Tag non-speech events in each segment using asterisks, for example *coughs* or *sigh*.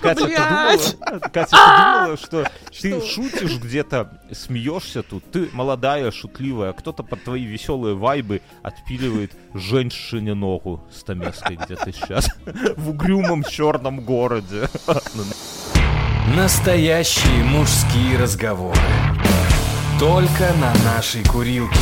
Катя, ты думала, Катя, ты думала, что ты шутишь где-то, смеешься тут, ты молодая, шутливая, а кто-то под твои веселые вайбы отпиливает женщине ногу с Томеской где-то сейчас в угрюмом черном городе. Настоящие мужские разговоры. Только на нашей курилке.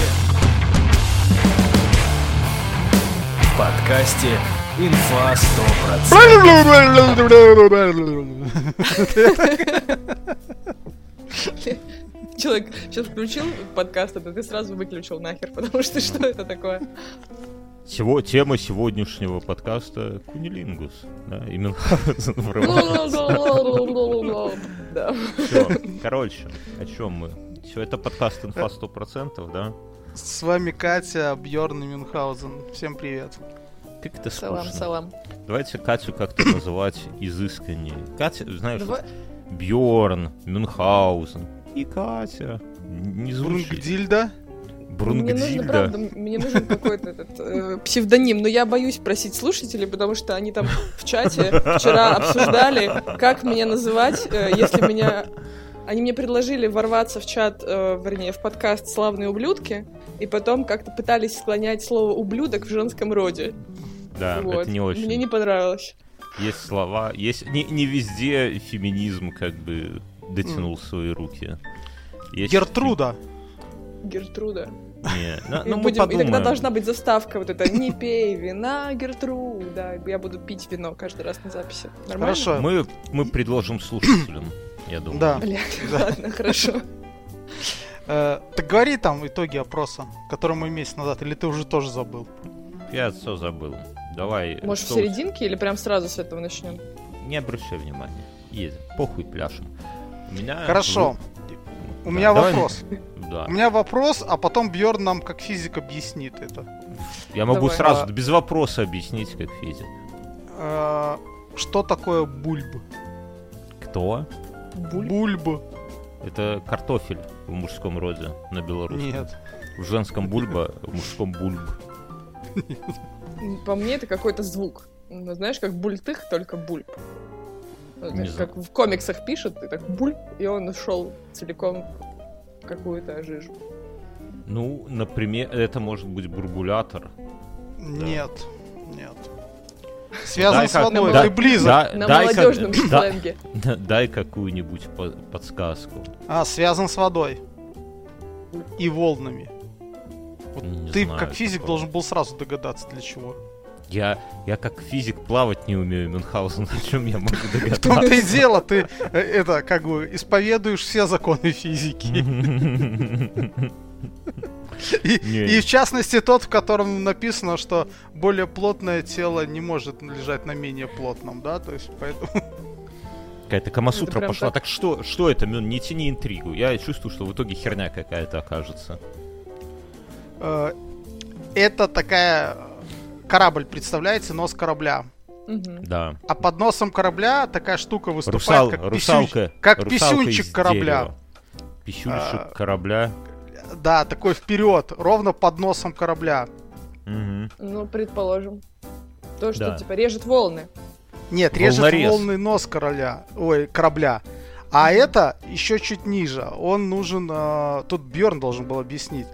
В подкасте Инфа 100%. *laughs* Человек сейчас включил подкаст, а ты сразу выключил нахер, потому что что это такое? Всего, тема сегодняшнего подкаста Кунилингус. Да, именно *laughs* *laughs* Да. Все, короче, о чем мы? Все, это подкаст инфа 100%, да? С вами Катя, Бьорн и Мюнхгаузен. Всем привет. Как это Салам, скучно. салам. Давайте Катю как-то *coughs* называть изысканнее. Катя, знаешь, Бьорн, Мюнхгаузен и Катя. Не звучит. Брунгдильда. Мне нужно, правда, Брунгдильда. мне нужен какой-то этот э, псевдоним, но я боюсь просить слушателей, потому что они там в чате вчера обсуждали, как меня называть, э, если меня... Они мне предложили ворваться в чат, э, вернее, в подкаст «Славные ублюдки», и потом как-то пытались склонять слово «ублюдок» в женском роде. Да, Вот. это не очень. Мне не понравилось. Есть слова, есть не, не везде феминизм как бы дотянул свои руки. Есть Гертруда. Гертруда. Не, ну, ну, мы будем- и тогда подумаем. должна быть заставка вот это «Не пей вина, Гертруда». Я буду пить вино каждый раз на записи. Нормально? Хорошо. Мы, мы предложим слушателям, я думаю. Да. Блядь, *laughs* Да. ладно, хорошо. Э, так говори там итоги опроса, который мы месяц назад, или ты уже тоже забыл? Я все забыл. Давай. Может, в серединке или прям сразу с этого начнем? Не обращай внимания. Едем. Похуй пляшем. У меня... Хорошо. У меня вопрос. Да. У меня вопрос, а потом Бьорн нам как физик объяснит это. Я могу Давай. сразу А- без вопроса объяснить, как физик. Э, Что такое бульб? Кто? Буль? Бульб. Это картофель в мужском роде на белорусском. Нет. В женском бульба, в мужском бульб. По мне это какой-то звук. Ну, знаешь, как бультых, только бульб. Ну, знаю. как в комиксах пишут, и так бульб, и он ушел целиком в какую-то жижу. Ну, например, это может быть бурбулятор. Нет. Нет. Связан Дай с как- водой. Да- Ты близок. Да- На дай как- молодежном сленге. да- дай какую-нибудь по- подсказку. А, связан с водой. И волнами. Вот Не ты, знаю как физик, такого. должен был сразу догадаться, для чего. Я, я как физик плавать не умею, Мюнхгаузен, о чем я могу *laughs* В том-то и догадаться? дело, ты э, это, как бы, исповедуешь все законы физики. *laughs* И, Не. и в частности тот, в котором написано, что более плотное тело не может лежать на менее плотном, да, то есть поэтому... Какая-то камасутра пошла. так. Так что, что это? Не тяни интригу. Я чувствую, что в итоге херня какая-то окажется. э, Это такая... Корабль, представляете, нос корабля. Мгм. Да. А под носом корабля такая штука выступает, Русал, как, русалка. писюнь- как русалка писюнчик корабля. дерева. Писюнчик А. корабля. Да, такой вперед, ровно под носом корабля. Мгм. Ну, предположим. То, что, Да. типа, режет волны. Нет, режет Волнорез. волны нос короля, ой, корабля. А это еще чуть ниже. Он нужен, э, тут Бьорн должен был объяснить.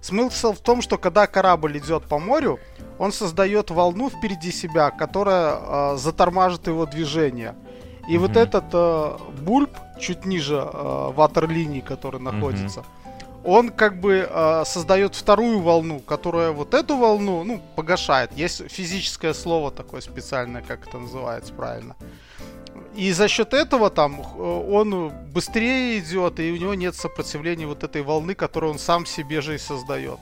Смысл в том, что когда корабль идет по морю, он создает волну впереди себя, которая э, затормажит его движение. И вот Мгм. этот э, бульб чуть ниже э, ватерлинии, который находится, он как бы э, создает вторую волну, которая вот эту волну, ну, погашает. Есть физическое слово такое специальное, как это называется правильно. И за счет этого там э, он быстрее идет, и у него нет сопротивления вот этой волны, которую он сам себе же и создает.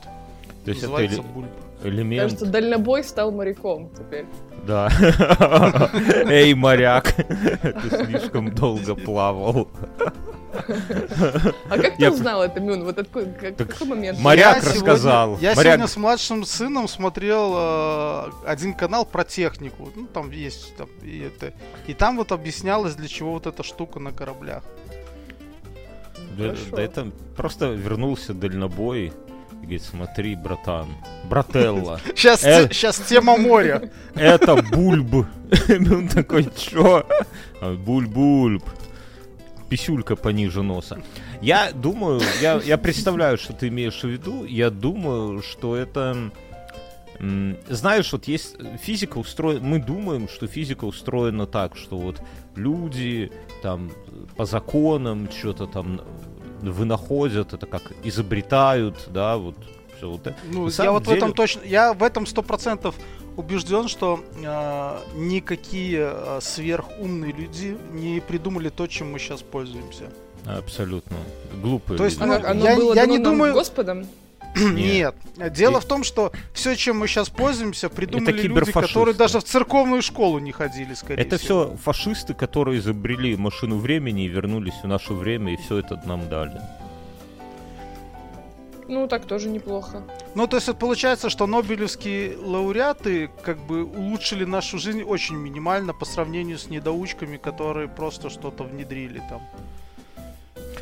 То есть это Называется эле- бульб. элемент... Кажется, дальнобой стал моряком теперь. Да. *laughs* Эй, моряк, *laughs* ты слишком долго плавал. *laughs* А как ты узнал это, Мюн? Вот какой момент? моряк Я сегодня- рассказал. я сегодня с младшим сыном смотрел э, один канал про технику. Ну, там есть и там вот объяснялось, для чего вот эта штука на кораблях. Да, это просто вернулся дальнобой И говорит, смотри, братан, брателла, Сейчас, *laughs* Э. сейчас тема моря. *laughs* это бульб. *laughs* Он такой, чё? А, Бульб-бульб. Писюлька пониже носа. Я думаю, я, я представляю, что ты имеешь в виду. Я думаю, что это... Знаешь, вот есть физика устроена... Мы думаем, что физика устроена так, что вот люди там по законам что-то там вынаходят, это как изобретают, да, вот все вот это. Ну, я вот в этом деле- точно, я в этом сто процентов убежден, что э, никакие э, сверхумные люди не придумали то, чем мы сейчас пользуемся. Абсолютно. Глупые То есть, А люди. как, оно я- было я не думаю- Господом? *clears throat* Нет. Дело И- в том, что все, чем мы сейчас пользуемся, придумали люди, которые даже в церковную школу не ходили, скорее Это всего. все фашисты, которые изобрели машину времени и вернулись в наше время, и все это нам дали. Ну, так тоже неплохо. Ну, то есть вот получается, что нобелевские лауреаты как бы улучшили нашу жизнь очень минимально по сравнению с недоучками, которые просто что-то внедрили там.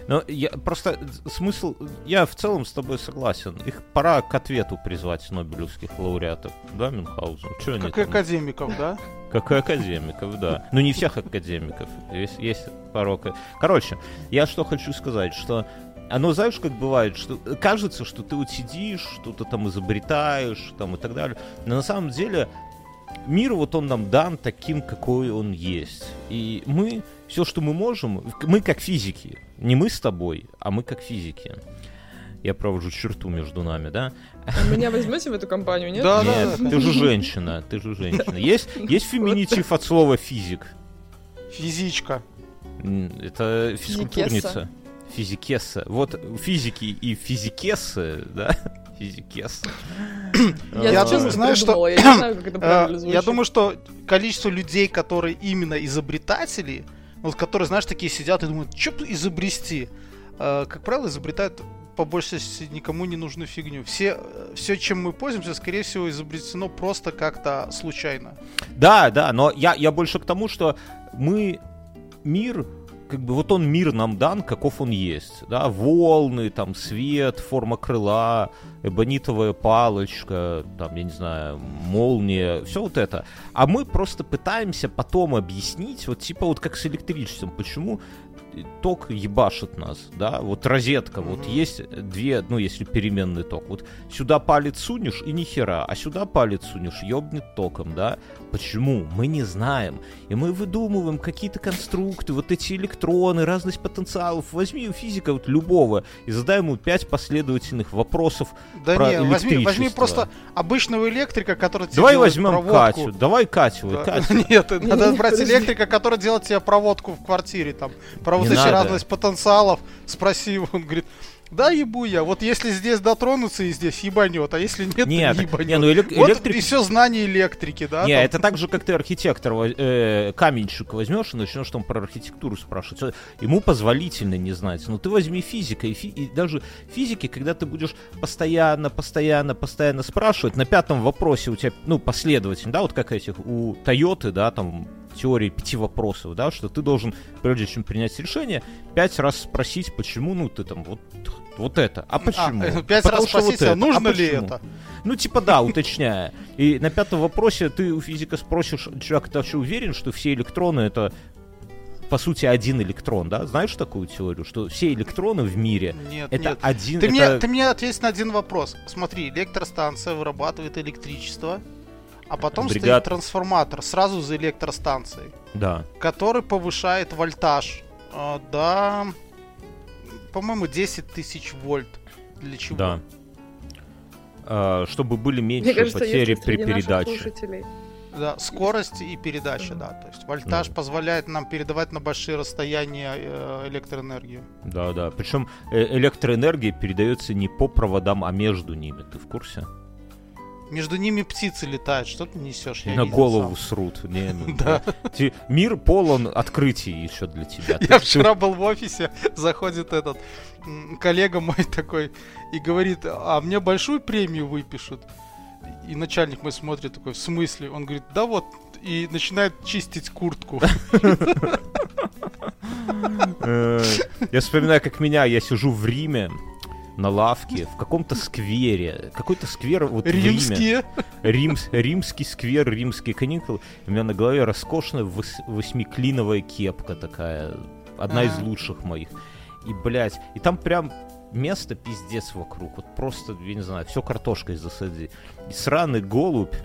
Но я просто смысл. Я в целом с тобой согласен. Их пора к ответу призвать Нобелевских лауреатов, да, Мюнхгаузен? Чё они Как и там? академиков, да? *laughs* Как и академиков, да. Ну, не всех академиков. Есть, есть порог. Короче, я что хочу сказать, что оно, знаешь, как бывает, что кажется, что ты вот сидишь, что-то там изобретаешь, там и так далее. Но на самом деле мир вот он нам дан таким, какой он есть. И мы, все, что мы можем, мы как физики, не мы с тобой, а мы как физики. Я провожу черту между нами, да? А Меня возьмете в эту компанию, нет? Да, Нет, ты же женщина, ты же женщина. Есть, есть феминитив от слова физик. Физичка. Это физкультурница. Физикесса. Вот физики и физикессы, да? *laughs* Физикесса. Я, что- не знаю, как это *coughs* Э. Я думаю, что количество людей, которые именно изобретатели, вот которые, знаешь, такие сидят и думают, что изобрести, э, как правило, изобретают по большей части никому не нужную фигню. Все, все, чем мы пользуемся, скорее всего, изобретено просто как-то случайно. Да, да, но я, я больше к тому, что мы мир как бы вот он мир нам дан, каков он есть, да, волны, там, свет, форма крыла, эбонитовая палочка, там, я не знаю, молния, все вот это. А мы просто пытаемся потом объяснить, вот типа вот как с электричеством, почему ток ебашит нас, да, вот розетка, вот есть две, ну, если переменный ток, вот сюда палец сунешь и ни хера, а сюда палец сунешь, ёбнет током, да, почему, мы не знаем, и мы выдумываем какие-то конструкты, вот эти электроны, разность потенциалов, возьми у физика вот любого и задай ему пять последовательных вопросов, Да Про не, возьми, возьми просто обычного электрика, который тебе давай возьмем проводку. Катю, давай Катю, Да. Катю, *laughs* Нет, надо *laughs* брать электрика, который делает тебе проводку в квартире, там, про вот эти разность потенциалов, спроси его, он говорит, да, ебу я, вот если здесь дотронуться и здесь ебанет, а если нет, Нет, то не ебанет. не, ну элек- Вот электрик и все знание электрики, да? Не, там. это так же, как ты архитектор, э, каменщик возьмешь и начнешь там про архитектуру спрашивать. Ему позволительно не знать. Но ты возьми физика, и, фи- и даже физики, когда ты будешь постоянно, постоянно, постоянно спрашивать, на пятом вопросе у тебя, ну, последовательно, да, вот как этих, у Тойоты, да, там, теории пяти вопросов, да, что ты должен, прежде чем принять решение, пять раз спросить, почему, ну, ты там, вот, вот это, а почему? А, *laughs* пять Потому раз что вот спросить, а это, нужно ли почему? это? Ну, типа, да, уточняя. И на пятом вопросе ты у физика спросишь, человек, ты вообще уверен, что все электроны это по сути один электрон, да? Знаешь такую теорию, что все электроны в мире Нет, это нет. один. Ты, это- мне, ты мне ответь на один вопрос. Смотри, электростанция вырабатывает электричество, а потом стоит Бригад. трансформатор сразу за электростанцией. Да. который повышает вольтаж а, до, по-моему, 10 тысяч вольт. Для чего? Да. А, чтобы были меньше кажется, потери при передаче. Да, скорость и передача, да. То есть вольтаж Ну. позволяет нам передавать на большие расстояния э, электроэнергию. Да, да. Причем э, электроэнергия передается не по проводам, а между ними. Ты в курсе? Между ними птицы летают. Что ты несешь? Я на голову сам. срут. Не, ну, Да. Ти- Мир полон открытий еще для тебя. *laughs* Я Ты- вчера был в офисе, заходит этот коллега мой такой и говорит, а мне большую премию выпишут. И начальник мой смотрит такой, в смысле? Он говорит, да вот, и начинает чистить куртку. *laughs* Э, Я вспоминаю, как меня, я сижу в Риме, на лавке в каком-то сквере. Какой-то сквер вот. Римские. Римс, римский сквер, римские каникулы. У меня на голове роскошная вос- восьмиклиновая кепка такая. Одна из А. лучших моих. И, блядь, и там прям место пиздец вокруг. Вот просто, я не знаю, все картошкой засади. И сраный голубь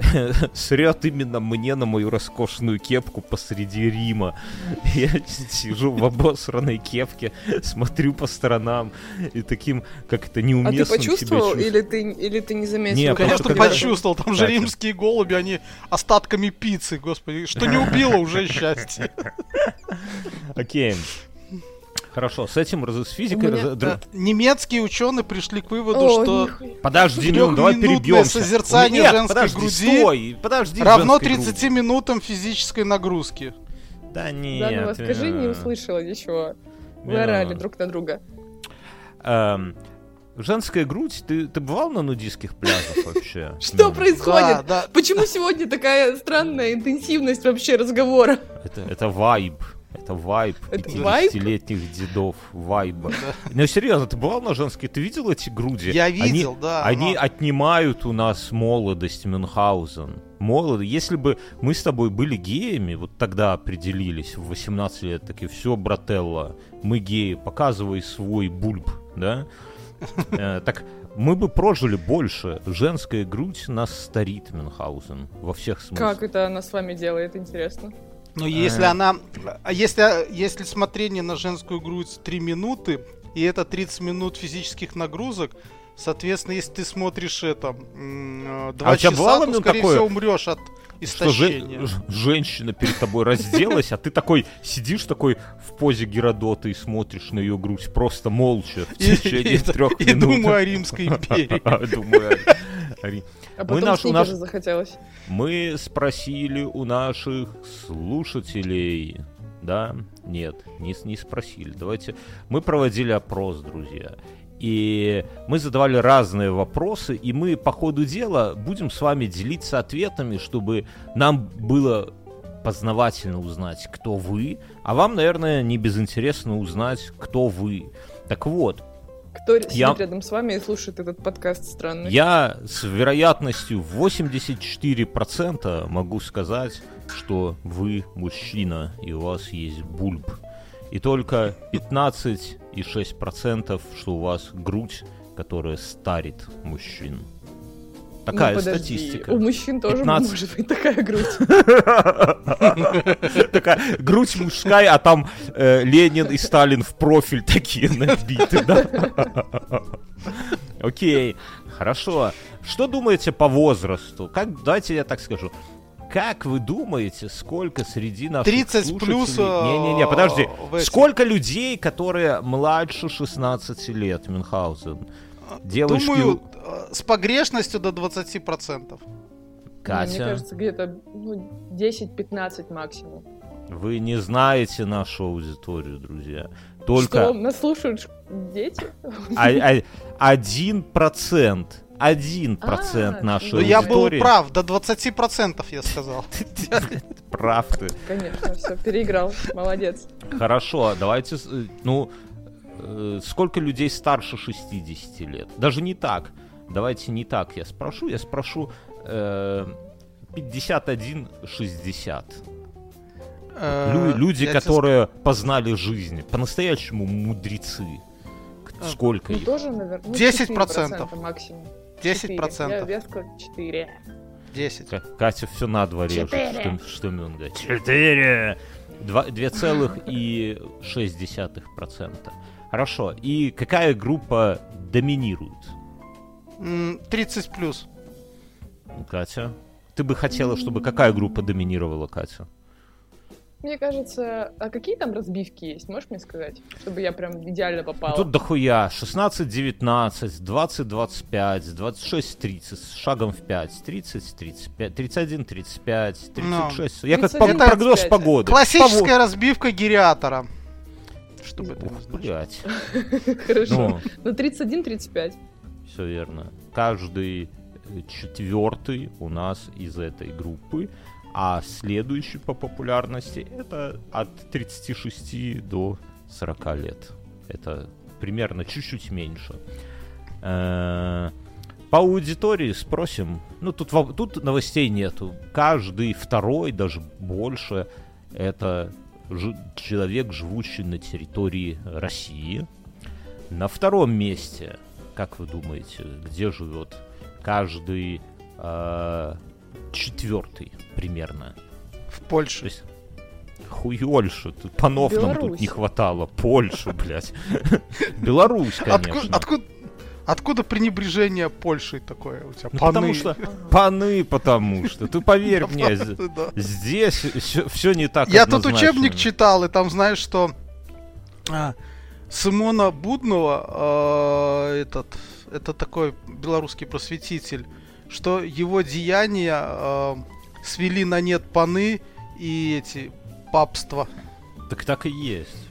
*laughs* срет именно мне на мою роскошную кепку посреди Рима. *laughs* Я сижу в обосранной кепке, смотрю по сторонам и таким, как это А неуместно ты почувствовал или ты, или ты не заметил? Не, как Конечно, когда- почувствовал. Там же римские голуби, они остатками пиццы, господи. Что не убило, уже счастье. Окей. Хорошо, с этим раз- с физикой... меня- раз- дру- Э, Немецкие ученые пришли к выводу, О, что нихуя. Подожди, ну, давай перебьемся. созерцание Нет, женской подожди, груди стой, подожди, равно женской 30 груди. минутам физической нагрузки. Да нет. Заново скажи, не э, услышала ничего. Вы не орали друг на друга. Эм, Женская грудь, ты, ты бывал на нудистских пляжах *laughs* вообще? Что Ну, происходит? Да, да. Почему сегодня такая странная интенсивность вообще разговора? Это, это вайб. Это вайб Это вайб? 50-летних дедов. Вайба. Ну, серьезно, ты бывал на женской? Ты видел эти груди? Я Они- видел, да. Они но- отнимают у нас молодость Мюнхгаузен. Молодо. Если бы мы с тобой были геями, вот тогда определились в 18 лет, таки все, брателла, мы геи, показывай свой бульб, да? Э, Так мы бы прожили больше. Женская грудь нас старит, Мюнхгаузен, во всех смыслах. Как это она с вами делает, интересно? Но если Э. она... А если, если смотрение на женскую грудь 3 минуты, и это 30 минут физических нагрузок, соответственно, если ты смотришь это 2 А у тебя часа, бывало, то, скорее такое, всего, умрешь от Что же- истощения. женщина перед тобой разделась, а ты такой сидишь такой в позе Геродота и смотришь на ее грудь просто молча в И- течение и- трех и минут. думаю о Римской империи. *laughs* Думаю о Ри- А Мы потом наш- у нас- захотелось. Мы спросили у наших слушателей. Да? Нет, не, не спросили. Давайте. Мы проводили опрос, друзья. И мы задавали разные вопросы, и мы по ходу дела будем с вами делиться ответами, чтобы нам было познавательно узнать, кто вы, а вам, наверное, не безинтересно узнать, кто вы. Так вот, Кто сидит Я- рядом с вами и слушает этот подкаст странный? я с вероятностью 84% могу сказать, что вы мужчина и у вас есть бульб. И только 15,6% что у вас грудь, которая старит мужчин. Такая Ну, подожди, статистика. У мужчин тоже 15. может *laughs* быть такая грудь. *laughs* Такая грудь мужская, а там э, Ленин и Сталин в профиль такие набиты, да? *laughs* Окей, хорошо. Что думаете по возрасту? Как, давайте я так скажу. Как вы думаете, сколько среди наших 30 плюс, слушателей- э, Не-не-не, подожди. в этих. Сколько людей, которые младше 16 лет, Мюнхгаузен? Девочки, Думаю, э, с погрешностью до 20%. Не, Мне Катя, кажется, где-то ну, 10-15 максимум. вы не знаете нашу аудиторию, друзья. Только Что, нас слушают дети? *laughs* А- а- Один процент. Один процент А, нашей Но Ну, я был аудитории. прав, до 20% я сказал. *laughs* Прав ты. Конечно, все, переиграл. Молодец. Хорошо, давайте... э, Ну, сколько людей старше 60 лет? Даже не так. Давайте не так я спрошу. Я спрошу э, 51-60. Э, Лю- люди, я тебе которые познали жизнь. По-настоящему мудрецы. К- А, Сколько Ну, их? тоже, наверное, ну, 10%. 4% максимум. 10%. Я, я сказал 4. 10. Ка- Катя все на два режет. Четыре. Что, что? Четыре! Два- 2,6%. Хорошо. И какая группа доминирует? М, 30 плюс. Катя? Ты бы хотела, чтобы какая группа доминировала, Катя? Мне кажется, а какие там разбивки есть? Можешь мне сказать? Чтобы я прям идеально Ну, попала. тут дохуя. 16-19, 20-25, 26-30, с шагом в 5, 30-35, 31-35, 36. Я как по 31-35. прогноз погоды. Классическая разбивка гириатора. Чтобы это Ух, блядь. *laughs* Хорошо. Ну, Ну, 31-35. Все верно. Каждый э, четвертый у нас из этой группы, а следующий по популярности это от 36 до 40 лет. Это примерно чуть-чуть меньше. Э, По аудитории спросим. Ну, тут, тут новостей нету. Каждый второй, даже больше, это человек, живущий на территории России. На втором месте, как вы думаете, где живет каждый э, четвертый примерно? В То Польше. есть хуёльше, тут панов нам тут Беларусь. не хватало. Польша, блядь. *laughs* Беларусь, конечно. откуда, откуда пренебрежение Польшей такое у тебя? Ну, Паны. потому что... Паны, потому что. Ты поверь *laughs* мне, здесь все не так Я тут учебник читал, и там знаешь, что а, Симона Буднова, э, этот, это такой белорусский просветитель, что его деяния э, свели на нет паны и эти папства. Так так и есть.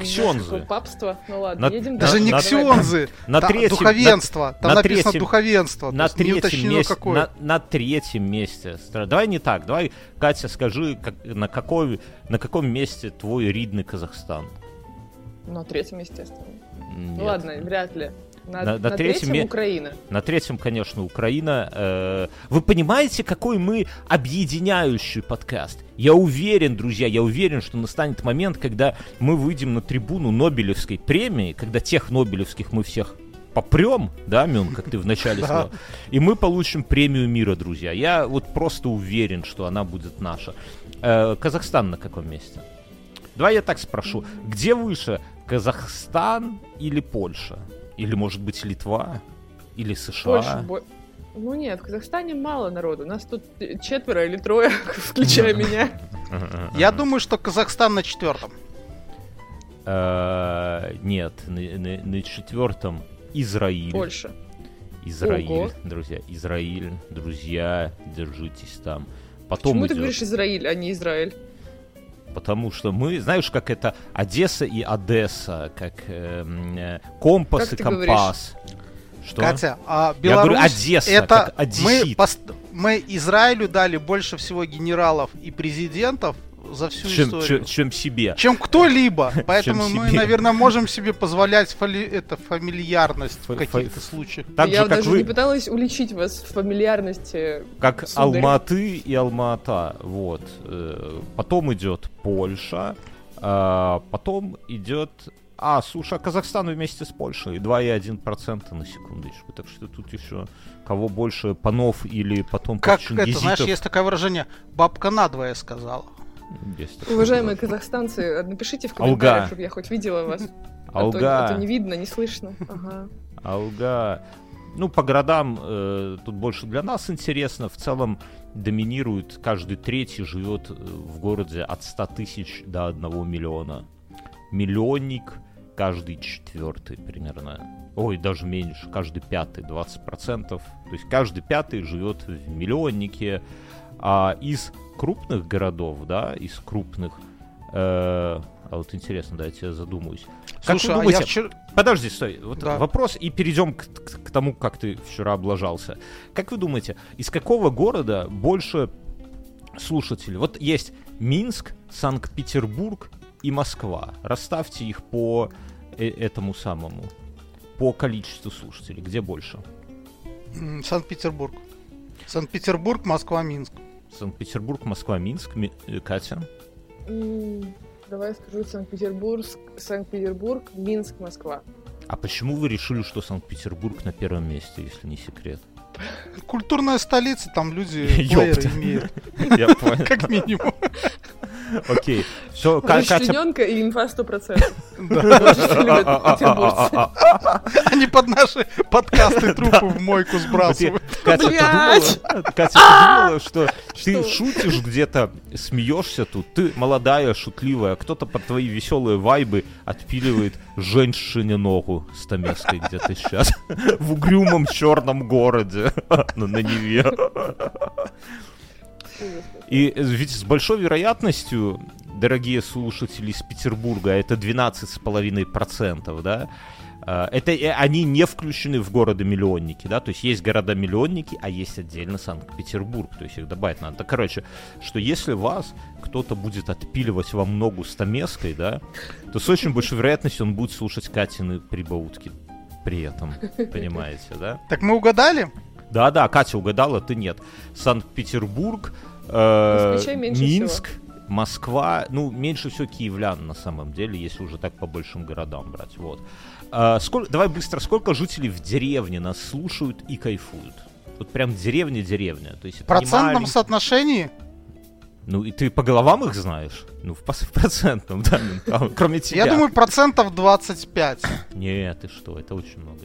Ксензы. Папство? Ну ладно, На- едем Даже Да, не на- ксензы, на та- третьем- духовенство. Там на написано третьем- духовенство. На третьем, месте, какое. на, на третьем месте. Давай не так. Давай, Катя, скажи, как- на, какой, на каком месте твой ридный Казахстан? На третьем, естественно. Нет. Ну ладно, вряд ли. На, На- на на третьем третьем Украина. На третьем, конечно, Украина. Э, Вы понимаете, какой мы объединяющий подкаст? Я уверен, друзья, я уверен, что настанет момент, когда мы выйдем на трибуну Нобелевской премии, когда тех Нобелевских мы всех попрем, да, Мюн, как ты вначале *laughs* сказал, и мы получим премию мира, друзья. Я вот просто уверен, что она будет наша. Э, Казахстан на каком месте? Давай я так спрошу. Где выше, Казахстан или Польша? Или, может быть, Литва? Или США? Польша. бо- Ну нет, в Казахстане мало народу. Нас тут четверо или трое, *laughs* включая меня. *laughs* Я думаю, что Казахстан на четвертом. Э, Нет, на, четвертом Израиль. Польша. Израиль, Ого. друзья. Израиль, друзья, держитесь там. Потом Почему ты говоришь Израиль, а не Израиль? Потому что мы, знаешь, как это Одесса и Одесса, как эм, э, компас Как и компас. Что? Катя, а Я говорю, Беларусь Одесса, это как мы, пост- мы Израилю дали больше всего генералов и президентов за всю чем, историю. чем- чем себе. чем кто-либо. *laughs* Поэтому мы, себе. наверное, можем себе позволять фоли- это фамильярность Фа- в каких-то случаях. Так Я же, как даже вы, не пыталась уличить вас в фамильярности. как сударь. Алматы и Алма-Ата. Вот. Э, Потом идет Польша, а потом идет... А, слушай, а Казахстан вместе с Польшей 2,1% на секундочку. Так что тут еще кого больше панов или потом Как это, знаешь, есть такое выражение «бабка надвое сказала». Есть Уважаемые казахстанцы, напишите в Алга. комментариях, чтобы я хоть видела вас. А то, Алга. а то не видно, не слышно. Ага. Алга. Ну, по городам э, тут больше для нас интересно. В целом доминирует, каждый третий живет э, в городе от 100 тысяч до 1 миллиона. Миллионник каждый четвертый примерно. Ой, даже меньше, каждый пятый, 20%. То есть каждый пятый живет в миллионнике. А из крупных городов, да, из крупных... э, а вот интересно, дайте я задумаюсь. Как Слушай, вы а думаете, я вчера... Подожди, стой. Вот Да. вопрос, и перейдем к, к- к тому, как ты вчера облажался. Как вы думаете, из какого города больше слушателей? Вот есть Минск, Санкт-Петербург и Москва. Расставьте их по э- этому самому, по количеству слушателей. Где больше? Санкт-Петербург. Санкт-Петербург, Москва, Минск. Санкт-Петербург, Москва, Минск. Ми- э, Катя? М, Давай скажу Санкт-Петербург, Санкт-Петербург, Минск, Москва. А почему вы решили, что Санкт-Петербург на первом месте, если не секрет? Культурная столица, там люди *laughs* плееры имеют, *laughs* Я понял. как минимум. Окей. Все, Катя... И инфа 100%. Да. Вот что любят петербуржцы. Они под наши подкасты *laughs* трупы в мойку сбрасывают. Катя, ты Блядь! думала, Катя, ты думала, что ты шутишь где-то, смеешься тут, ты молодая, шутливая, кто-то под твои веселые вайбы отпиливает женщине ногу стамеской где-то сейчас в угрюмом черном городе *laughs* на Неве. И ведь с большой вероятностью, дорогие слушатели из Петербурга, это 12,5%, да, Это э, они не включены в города-миллионники, да, то есть есть города-миллионники, а есть отдельно Санкт-Петербург, то есть их добавить надо. Так, короче, что если вас кто-то будет отпиливать вам ногу стамеской, да, то с очень большой вероятностью он будет слушать Катины прибаутки при этом, *laughs* понимаете, да? Так мы угадали? Да-да, Катя угадала, ты нет. Санкт-Петербург, э, Минск, Москва, ну, меньше всего киевлян на самом деле, если уже так по большим городам брать, вот. А, сколько, давай быстро, сколько жителей в деревне нас слушают и кайфуют? Вот прям деревня-деревня. То есть В это не процентном маленький- соотношении? Ну, и ты по головам их знаешь? Ну, в, в процентном, да, а, кроме тебя. Я думаю, процентов 25. Нет, ты что, это очень много.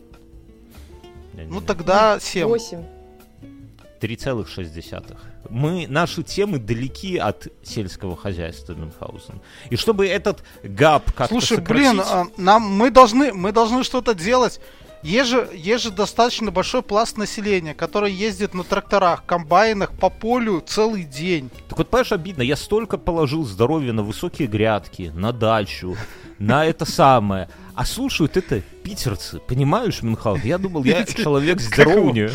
Ну тогда 7. 8. 3,6. Мы, наши темы далеки от сельского хозяйства Мюнхгаузен. И чтобы этот гап как-то Слушай, сократить- блин, а, нам мы должны мы должны что-то делать. Есть же, есть же достаточно большой пласт населения, который ездит на тракторах, комбайнах по полю целый день. Так вот, понимаешь, обидно, я столько положил здоровья на высокие грядки, на дачу, на это самое. А слушают это питерцы, понимаешь, Мюнхгаузен? Я думал, я *laughs* человек здоровнее.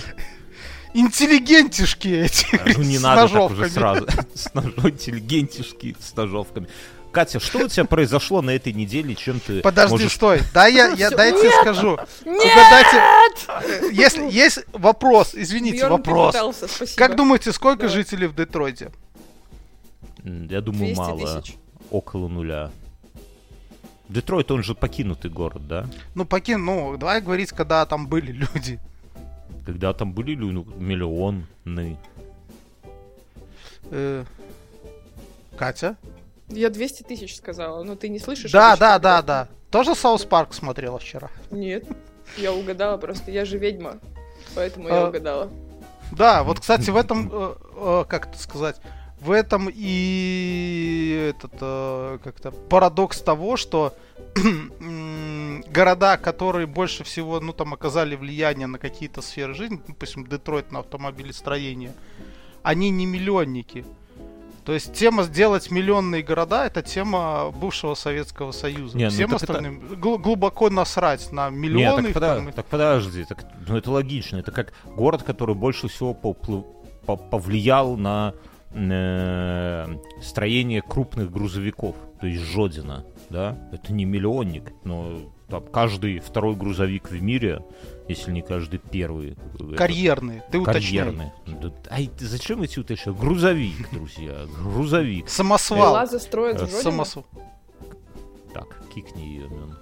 Интеллигентишки эти. Ну не надо так уже ножовками. сразу. *laughs* С интеллигентишки, с ножовками. Катя, что у тебя произошло на этой неделе, чем ты Подожди, можешь... стой. Да, я, *laughs* я дай тебе нет! скажу. Угадайте. Э, Если есть вопрос, извините, Бьёрн, ты вопрос. пытался. Как думаете, сколько Давай. жителей в Детройте? Я думаю, 200 мало. тысяч. Около нуля. Детройт, он же покинутый город, да? Ну, покин, ну, давай говорить, когда там были люди. Когда там были миллионы. Э, Катя? Я 200 тысяч сказала, но ты не слышишь? Да, да, да, да. Тоже South Park смотрела вчера. Нет, я угадала просто, я же ведьма, поэтому я А, угадала. Да, вот, кстати, в этом, э, э, как это сказать, в этом и этот, э, как-то парадокс того, что города, которые больше всего, ну, там, оказали влияние на какие-то сферы жизни, допустим, Детройт на автомобилестроение, они не миллионники. То есть тема сделать миллионные города это тема бывшего Советского Союза. Не, ну Всем так это- остальным гл- глубоко насрать на миллионы. так, их пода- там так подожди, так, ну это логично. Это как город, который больше всего поплы- по- повлиял на э, строение крупных грузовиков. То есть Жодина, да? Это не миллионник, но там каждый второй грузовик в мире, если не каждый первый. это Карьерные. Ты уточняй. Карьерный. Да, Ай, ты зачем эти уточняют? Грузовик, друзья, грузовик. Самосвал. Лаза строит Э? Самосвал. Так, кикни ее, Мэн.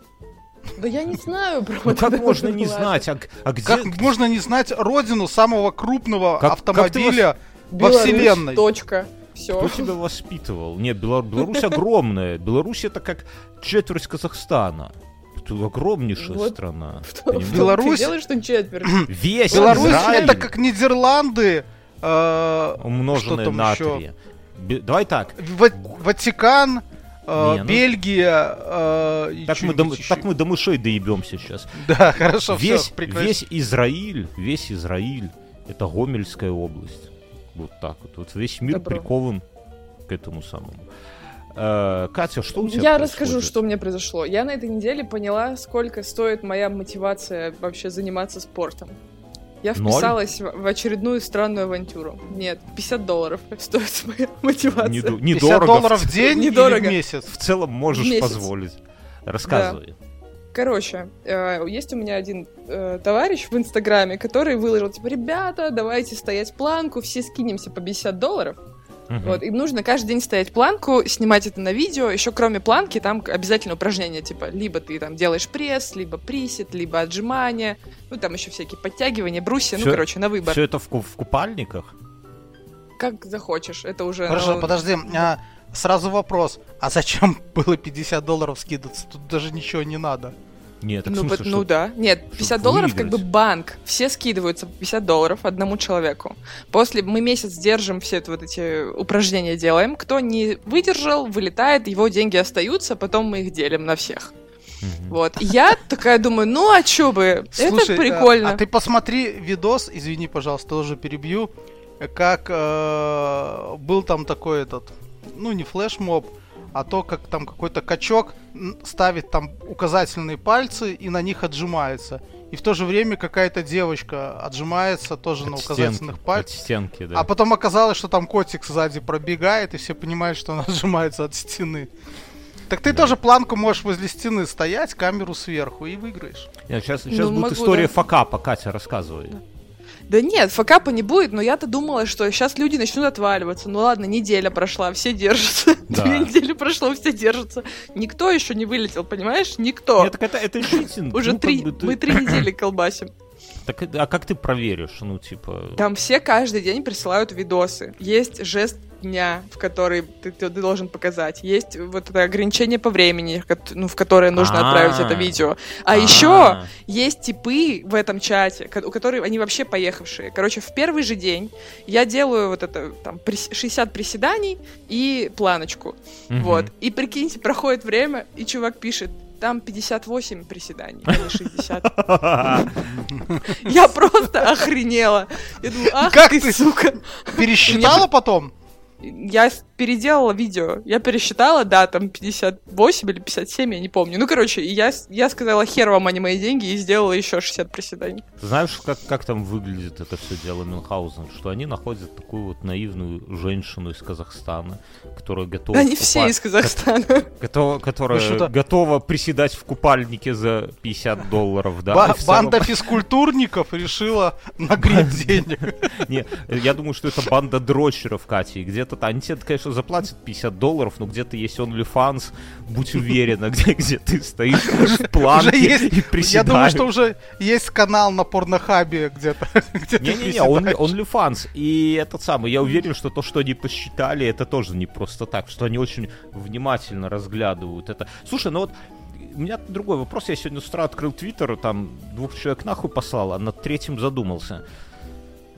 Да я не знаю про Ну вот как это можно не знать, а, а где... Как можно не знать родину самого крупного Как- как автомобиля во Беларусь, вселенной? Точка. Все. Кто тебя воспитывал? Нет, Бела- Беларусь *laughs* огромная. Беларусь это как четверть Казахстана. Это огромнейшая Вот. страна. Беларусь- Ты делаешь что четверть? *clears throat* Весь Беларусь Израиль это как Нидерланды, э, умноженное на еще? три. Бе- Давай так. Ва- Ватикан, э, Не, ну- Бельгия. э, и Так мы, до, так мы до мышей доебемся сейчас. Да, хорошо, весь, все, весь Израиль, весь Израиль, это Гомельская область. Вот так вот. Вот весь мир Добро. прикован к этому самому. Э, Катя, что у тебя Я происходит? расскажу, что у меня произошло. Я на этой неделе поняла, сколько стоит моя мотивация вообще заниматься спортом. Я Ноль? вписалась в в очередную странную авантюру. Нет, 50 долларов *laughs* стоит моя мотивация. Не, ду- 50 недорого. долларов в день или Недорого. в месяц? В целом можешь В месяц. позволить. Рассказывай. Короче, э, есть у меня один э, товарищ в Инстаграме, который выложил, типа, ребята, давайте стоять планку, все скинемся по 50 долларов. Мгм. Вот, и нужно каждый день стоять планку, снимать это на видео. Еще кроме планки, там обязательно упражнения, типа, либо ты там делаешь пресс, либо присед, либо отжимания. Ну, там еще всякие подтягивания, брусья, Всё- ну, короче, на выбор. Все это в, в купальниках? Как захочешь. Это уже... Хорошо, ну, подожди. а, сразу вопрос. А зачем было 50 долларов скидываться? Тут даже ничего не надо. Нет, так Ну, смысле, вот- что- ну да. Нет, 50 долларов как бы выиграть. банк. Все скидываются по 50 долларов одному человеку. После мы месяц держим все это вот эти упражнения делаем. Кто не выдержал, вылетает, его деньги остаются, потом мы их делим на всех. Вот. Я такая думаю, ну а чё бы? Слушай, это прикольно. А, а ты посмотри видос, извини, пожалуйста, тоже перебью, как э, был там такой этот, ну не флешмоб, а то, как там какой-то качок ставит там указательные пальцы и на них отжимается. И в то же время какая-то девочка отжимается тоже От на стенки, указательных от пальцах. стенки, да. А потом оказалось, что там котик сзади пробегает, и все понимают, что он *laughs* отжимается от стены. Так ты тоже планку можешь возле стены стоять, камеру сверху и выиграешь. Нет, сейчас, сейчас Ну, будет могу, история да. факапа, Катя, рассказывай. Да нет, факапа не будет, но я-то думала, что сейчас люди начнут отваливаться. Ну ладно, неделя прошла, все держатся. *laughs* Да. Две недели прошло, все держатся. Никто еще не вылетел, понимаешь? Никто. Нет, так это, это читинг. Уже Ну, три, бы ты- мы три *clears throat* недели колбасим. Так, а как ты проверишь? Ну, типа... Там все каждый день присылают видосы. Есть жест дня, в который ты, ты должен показать. Есть вот это ограничение по времени, ну, в которое нужно А. отправить это видео. А еще есть типы в этом чате, у которых они вообще поехавшие. Короче, в первый же день я делаю вот это там прис- 60 приседаний и планочку. Вот. И прикиньте, проходит время, и чувак пишет, там 58 приседаний, а не 60. Я просто охренела. Я думаю, ах Как ты, сука. Пересчитала потом? Я переделала видео. Я пересчитала, да, там 58 или 57, я не помню. Ну, короче, и я, я сказала, хер вам, они мои деньги, и сделала еще 60 приседаний. Знаешь, как, как там выглядит это все дело Мюнхгаузен? Что они находят такую вот наивную женщину из Казахстана, которая готова... Они в все из Казахстана. *laughs* готова- которая Ну, готова приседать в купальнике за 50 долларов, да? Ба- банда равно- физкультурников решила нагреть денег. *laughs* Не, я думаю, что это банда дрочеров, Катя. Где-то там- они тебе, конечно, заплатят 50 долларов, но где-то есть OnlyFans, будь уверена, *laughs* где, где ты стоишь в планке и Я приседаешь. думаю, что уже есть канал на порнохабе где-то. *laughs* Не-не-не. OnlyFans. И этот самый, я уверен, что то, что они посчитали, это тоже не просто так, что они очень внимательно разглядывают это. Слушай, ну вот у меня другой вопрос. Я сегодня с утра открыл Твиттер, там двух человек нахуй послал, а над третьим задумался.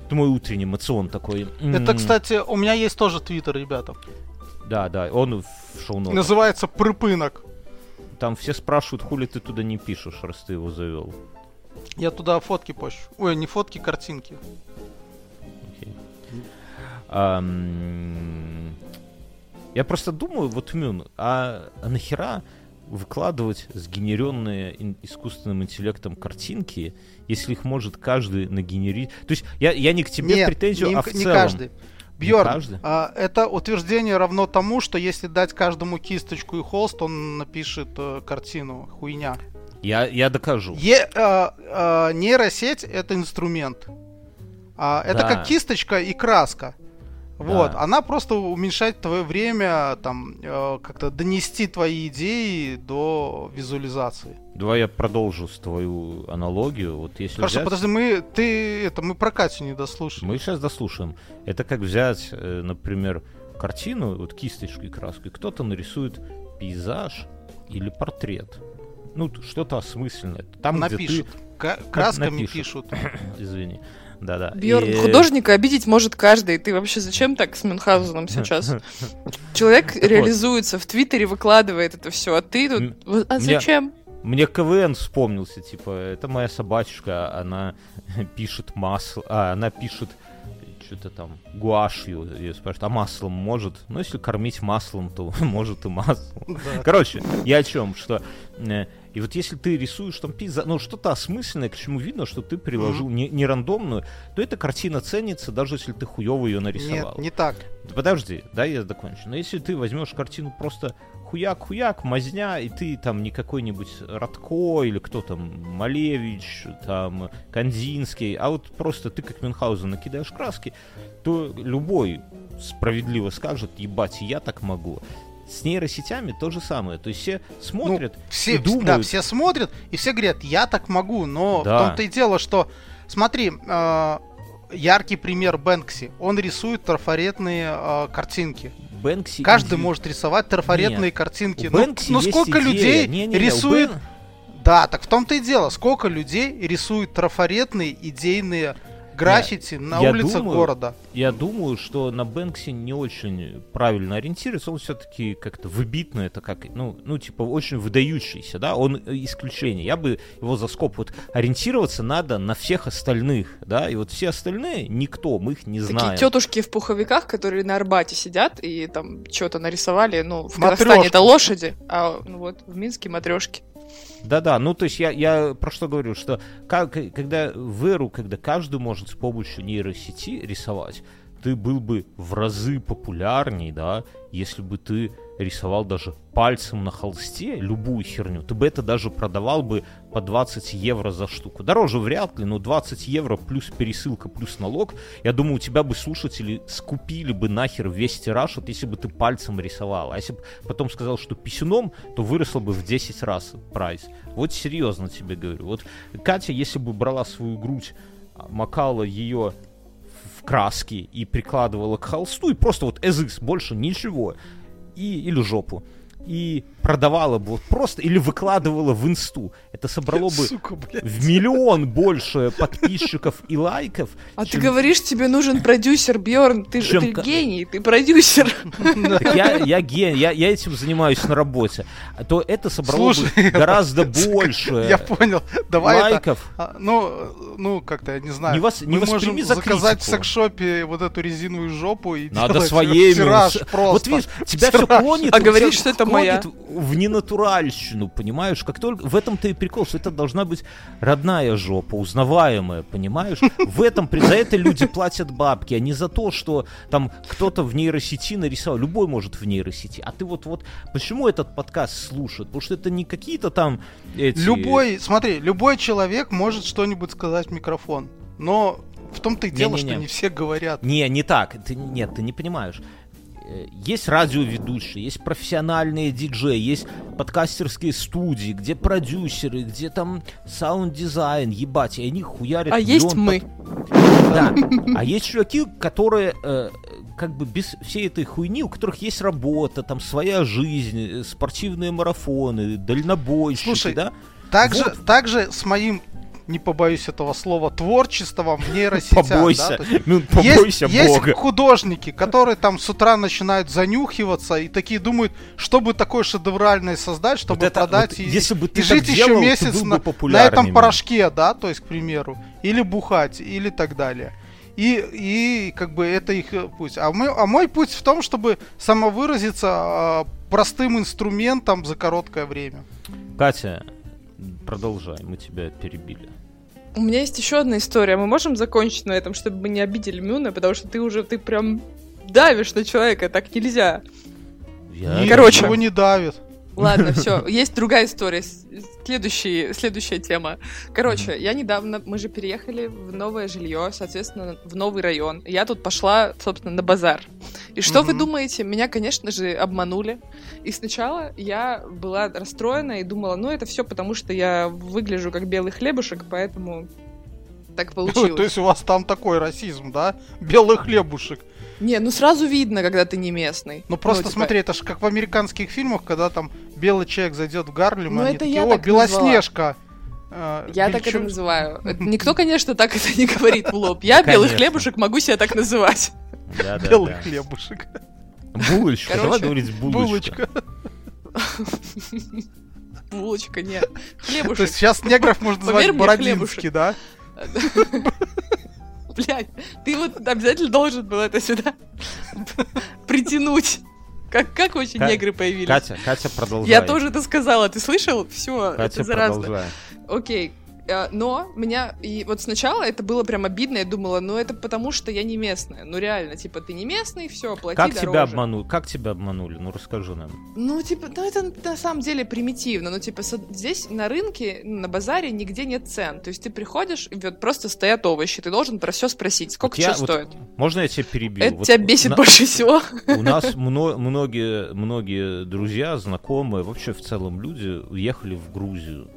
Это мой утренний эмоцион такой. Это, кстати, у меня есть тоже твиттер, ребята. Да, да, он в шоу Называется Прыпынок. Там все спрашивают, хули ты туда не пишешь, раз ты его завел. Я туда фотки пощу. Ой, не фотки, картинки. Окей. Ам, Я просто думаю, вот Мюн, а, а нахера выкладывать сгенеренные искусственным интеллектом картинки, если их может каждый нагенерить? То есть я, я не к тебе Нет, претензию, не, а в не целом. каждый. Бьорн, а, это утверждение равно тому, что если дать каждому кисточку и холст, он напишет э, картину. Хуйня. Я, я докажу. Е- а, а, нейросеть это инструмент. А, это Да. как кисточка и краска. Вот, Да. она просто уменьшает твое время, там, э, как-то донести твои идеи до визуализации. Давай я продолжу с твою аналогию. Вот если Хорошо, взять- подожди, мы, ты, это, мы про Катю не дослушали. Мы сейчас дослушаем. Это как взять, э, например, картину, вот кисточкой краской, кто-то нарисует пейзаж или портрет. Ну, что-то осмысленное. Там, Напишут. Ка- красками напишут. пишут. *coughs* где Извини. Да-да. Бьерн, И- художника обидеть может каждый. Ты вообще зачем так с Мюнхгаузеном сейчас? *laughs* Человек реализуется, в Твиттере выкладывает это все, а ты тут... А зачем? Мне КВН вспомнился, типа, это моя собачка, она *laughs* пишет масло, а, она пишет что-то там гуашью, ее спрашивают, а маслом может? Ну, если кормить маслом, то *laughs* может и маслом. Да. Короче, я о чем, что э, и вот если ты рисуешь там пейзаж, ну что-то осмысленное, к чему видно, что ты приложил не, не рандомную, то эта картина ценится, даже если ты хуево ее нарисовал. Нет, не так. Подожди, да, я закончу. Но если ты возьмешь картину просто хуяк-хуяк, мазня, и ты там не какой-нибудь Радко или кто там, Малевич, там, Кандинский, а вот просто ты как Мюнхгаузен накидаешь краски, то любой справедливо скажет, ебать, я так могу. С нейросетями то же самое. То есть все смотрят Ну, все, и думают... да, все смотрят, и все говорят, я так могу, но Да. в том-то и дело, что, смотри, э, яркий пример Бэнкси, он рисует трафаретные э, картинки. Бэнкси Каждый иди- может рисовать трафаретные Нет. картинки. У Ну, Бэнкси ну сколько идея. людей Не-не-не, у рисует... Бэн- Да, так в том-то и дело, сколько людей рисует трафаретные идейные граффити на я улицах думаю- города. Я думаю, что на Бэнксе не очень правильно ориентируется. Он все-таки как-то выбитно, это как, ну, ну, типа, очень выдающийся, да, он э, исключение. Я бы его за скоб вот ориентироваться надо на всех остальных, да, и вот все остальные никто, мы их не Такие знаем. тетушки в пуховиках, которые на Арбате сидят и там что-то нарисовали. Ну, в Матрёшки. Казахстане это лошади, а ну, вот в Минске матрешки. Да-да, ну то есть я, я про что говорю, что как, когда в эру, когда каждый может с помощью нейросети рисовать, ты был бы в разы популярней, да, если бы ты рисовал даже пальцем на холсте любую херню, ты бы это даже продавал бы по 20 евро за штуку. Дороже вряд ли, но 20 евро плюс пересылка, плюс налог, я думаю, у тебя бы слушатели скупили бы нахер весь тираж, вот если бы ты пальцем рисовал. А если бы потом сказал, что писюном, то выросло бы в 10 раз прайс. Вот серьезно тебе говорю. Вот Катя, если бы брала свою грудь, а, макала ее краски и прикладывала к холсту, и просто вот эзыс, больше ничего, и, или жопу, и продавала бы вот просто, или выкладывала в инсту, это собрало бы Сука, блядь. в миллион больше подписчиков и лайков. А ты чем- говоришь, тебе нужен продюсер, Бьорн, ты же Чем ты гений, ты продюсер. Так я, я ген, я, я этим занимаюсь на работе. А То это собрало Слушай, бы гораздо *laughs* больше Я понял. Давай это... лайков. а, Ну, ну, как-то, я не знаю. Не вос- не Мы можем за заказать в секшопе вот эту резиновую жопу и Надо делать своими. тираж с- просто. Вот видишь, тебя все клонит. А говоришь, что это моя. в ненатуральщину, понимаешь? Как только в этом-то и прикол, что это должна быть родная жопа, узнаваемая, понимаешь? В этом при- за это люди платят бабки, а не за то, что там кто-то в нейросети нарисовал. Любой может в нейросети. А ты вот вот почему этот подкаст слушает? Потому что это не какие-то там эти... Любой, смотри, любой человек может что-нибудь сказать в микрофон. Но в том-то и дело, что Не-не-не. не все говорят. Не, не так. Ты, нет, ты не понимаешь. Э, Есть радиоведущие, есть профессиональные диджеи, есть подкастерские студии, где продюсеры, где там sound-дизайн, ебать, и они хуярят А есть мы. под- Да. А есть чуваки, которые э, как бы без всей этой хуйни, у которых есть работа, там своя жизнь, э, спортивные марафоны, дальнобойщики, Слушай, да? Также, Вот. также с моим, не побоюсь этого слова, творчеством в нейросетях. да, Побойся, то есть ну Есть, побойся есть бога. художники, которые там с утра начинают занюхиваться и такие думают, чтобы такое шедевральное создать, чтобы Вот это продать вот и, если бы ты и так жить еще делал, месяц на, этом порошке, да, то есть, к примеру, или бухать, или так далее. И, и как бы это их путь. А, мой, а мой путь в том, чтобы самовыразиться а, простым инструментом за короткое время. Катя, продолжай, мы тебя перебили. У меня есть еще одна история. Мы можем закончить на этом, чтобы мы не обидели Мюна, потому что ты уже, ты прям давишь на человека, так нельзя. Я... Короче. Его не давит. Ладно, *laughs* все. Есть другая история. Следующий, следующая тема. Короче, я недавно, мы же переехали в новое жилье, соответственно, в новый район. Я тут пошла, собственно, на базар. И что вы Мгм. думаете? Меня, конечно же, обманули. И сначала я была расстроена и думала, ну это все потому, что я выгляжу как белый хлебушек, поэтому так *laughs* получилось. То есть у вас там такой расизм, да? Белый хлебушек. Не, ну сразу видно, когда ты не местный. Ну просто типа, смотри, это же как в американских фильмах, когда там белый человек зайдет в Гарлем, Ну, и они это такие, я о, так Белоснежка. Э, Я так это называю. *laughs* Никто, конечно, так это не говорит в лоб. *laughs* Я белый Конечно. хлебушек могу себя так называть. Да. хлебушек. Булочка, давай говорить булочка. Булочка. *laughs* Булочка, нет. То Хлебушек. есть сейчас негров можно мне, Бородинский, да? Блядь, ты вот обязательно должен был это сюда притянуть. Как, как вообще Ка- негры появились? Катя, Катя, продолжай. Я тоже это сказала, ты слышал? Все, Катя, это заразно. продолжай. Окей. Э, Но меня, и вот сначала это было прям обидно, я думала, ну это потому, что я не местная. Ну реально, типа, ты не местный, все, плати Как дороже. тебя обманули? Как тебя обманули? Ну расскажи нам. Ну, типа, ну это на самом деле примитивно. Ну, типа, здесь на рынке, на базаре нигде нет цен. То есть ты приходишь, и вот просто стоят овощи. Ты должен про все спросить, сколько Вот я что вот- стоит. Можно я тебя перебью? Это Вот тебя бесит на- больше всего. У нас мно- многие, многие друзья, знакомые, вообще в целом люди уехали в Грузию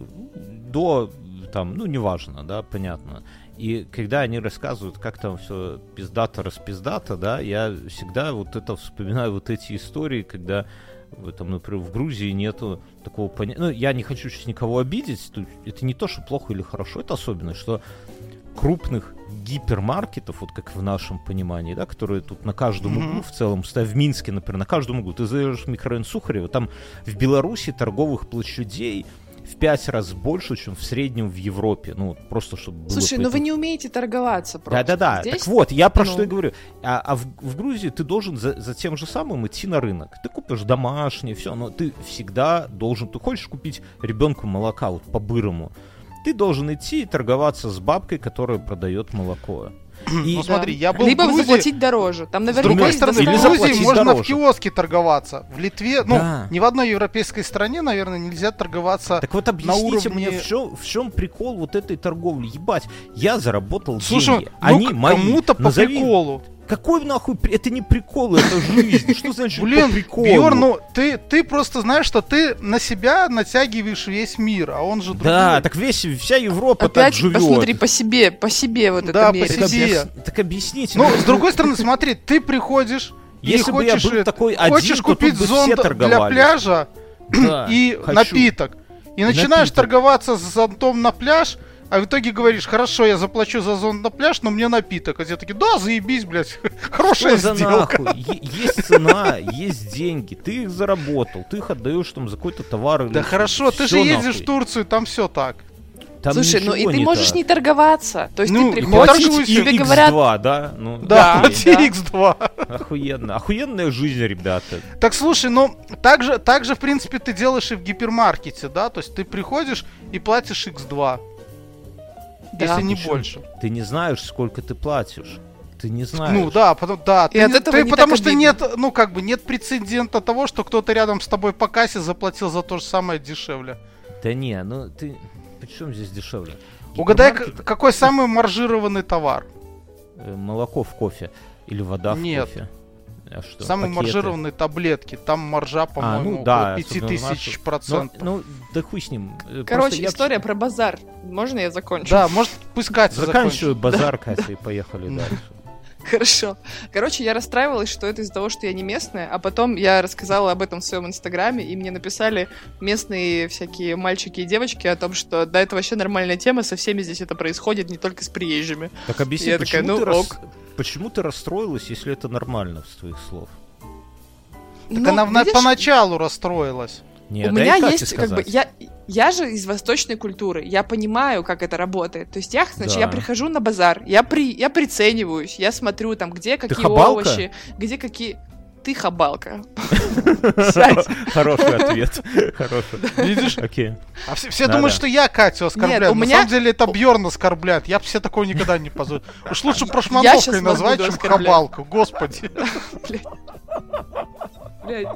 до там, ну неважно, да, понятно. И когда они рассказывают, как там все пиздато распиздато, да, я всегда вот это вспоминаю вот эти истории, когда там, например, в Грузии нету такого понятия. Ну, я не хочу сейчас никого обидеть. Это не то, что плохо или хорошо, это особенность, что крупных гипермаркетов, вот как в нашем понимании, да, которые тут на каждом Мгм. углу в целом, в Минске, например, на каждом углу, ты заезжаешь в микрорайон Сухарева, там в Беларуси торговых площадей пять раз больше, чем в среднем в Европе. Ну, просто чтобы было Слушай, ну вы не умеете торговаться просто. да-да-да. Здесь Так вот, я про ну. что и говорю. А, а в, в Грузии ты должен за, за тем же самым идти на рынок. Ты купишь домашнее, все, но ты всегда должен. Ты хочешь купить ребенку молока, вот по-бырому. Ты должен идти и торговаться с бабкой, которая продает молоко. И- Ну смотри, я был Либо в Грузии, заплатить дороже. Там С наверняка другой есть стороны, в. Грузии можно дороже. в киоске торговаться. В Литве, ну, Да. ни в одной европейской стране, наверное, нельзя торговаться. Так вот объясните уровне- мне, в чем, в чем прикол вот этой торговли? Ебать, я заработал Слушай, деньги. ну Они мои. кому-то по Назови- приколу. Какой нахуй? Это не прикол, это жизнь. Что значит Блин, по приколу? Бьор, ну ты, ты просто знаешь, что ты на себя натягиваешь весь мир, а он же другой. Да, так весь, вся Европа так Опять живет. посмотри по себе, по себе вот Да, это по мерить. Так, себе. объяс- так объясните. Ну, с другой стороны, смотри, ты приходишь *laughs* и Если бы я хочешь, был такой один, хочешь купить зонт для пляжа да, и хочу. напиток. И начинаешь Напиток. торговаться с зонтом на пляж, а в итоге говоришь, хорошо, я заплачу за зонт на пляж, но мне напиток. А те такие, да, заебись, блядь, *laughs* хорошая Что за сделка. нахуй? Есть цена, есть деньги, ты их заработал, ты их отдаешь там за какой-то товар или Да хорошо, ты же ездишь в Турцию, там все так. Там Слушай, ну и ты можешь так. не торговаться. То есть Ну, ты и приходишь, торгуйся. тебе X2, говорят, да? Ну, Да, да. X2. Охуенно. Охуенная жизнь, ребята. Так слушай, ну так же, так же, в принципе, ты делаешь и в гипермаркете, да? То есть ты приходишь и платишь X2, Да. если не Причем больше. Ты не знаешь, сколько ты платишь. Ты не знаешь. Ну да, потом, да. И ты от этого ты- не потому что обидно. нет, ну как бы нет прецедента того, что кто-то рядом с тобой по кассе заплатил за то же самое дешевле. Да не, ну ты... Причем здесь дешевле? Угадай, какой самый маржированный товар? э, Молоко в кофе. Или вода в Нет. кофе. А что? Самые пакеты? маржированные таблетки. Там маржа, по-моему, ну да, около 5000 особенно в нашу- Ну, процентов. ну, да хуй с ним. Э, короче, просто я история про базар. Можно я закончу? Да, может, пусть Катя Заканчиваю закончит. базар, Катя, и поехали Да. дальше. *laughs* Хорошо. Короче, я расстраивалась, что это из-за того, что я не местная, а потом я рассказала об этом в своем инстаграме, и мне написали местные всякие мальчики и девочки о том, что да, это вообще нормальная тема, со всеми здесь это происходит, не только с приезжими. Так объясни, Я почему, такая, ну, ты рас- почему ты расстроилась, если это нормально с твоих слов? Так Ну, она видишь, поначалу расстроилась. Не, у дай меня есть, как бы, я, я же из восточной культуры, я понимаю, как это работает. То есть я, значит, Да. я прихожу на базар, я, при, я прицениваюсь, я смотрю там, где какие хабалка? овощи, где какие... Ты хабалка. *laughs* Хороший ответ. *laughs* Хороший. Видишь? Окей. А все, все думают, что я Катю оскорбляю. Нет, у На меня- самом деле это Бьорн оскорбляет. Я бы себе такого никогда не позволю. Уж лучше *laughs* прошмандовкой назвать, чем хабалку. Господи. Блядь,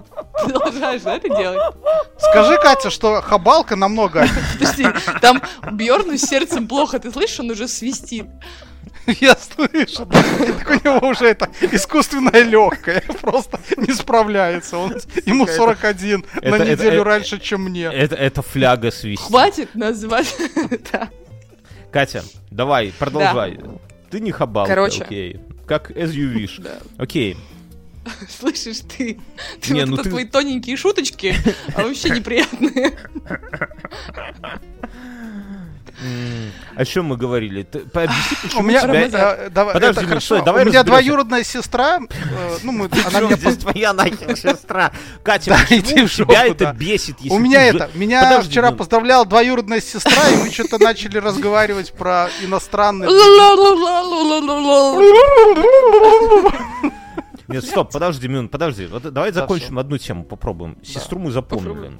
ты должна же это делать. Скажи, Катя, что хабалка намного... *laughs* Подожди, там Бьорну с сердцем плохо, ты слышишь, он уже свистит. Я слышу. да. Так у него уже это искусственное легкое. Просто не справляется. Он, ему 41 на это- неделю это- раньше, чем мне. Это, это фляга свистит. Хватит называть. *laughs* Да. Катя, давай, продолжай. Ты не хабалка, Короче. окей. Как as you wish. Да. Окей. *laughs* Слышишь, ты, ты Не, вот ну это ты- твои тоненькие шуточки, а вообще *laughs* неприятные. О чем мы говорили? Ты пообъясни, почему У меня, тебя... Э, давай, Подожди, это хорошо. стой, давай У меня двоюродная сестра, э, ну мы, она меня здесь твоя нахер сестра? Катя, Да, почему иди в тебя жопу, это бесит? если У меня это, меня Подожди, вчера ну- поздравляла двоюродная сестра, и мы что-то начали разговаривать про иностранные... *laughs* Нет, стоп, подожди, Мюн, подожди. Вот давай Да, закончим одну тему, попробуем. Сестру мы запомнили.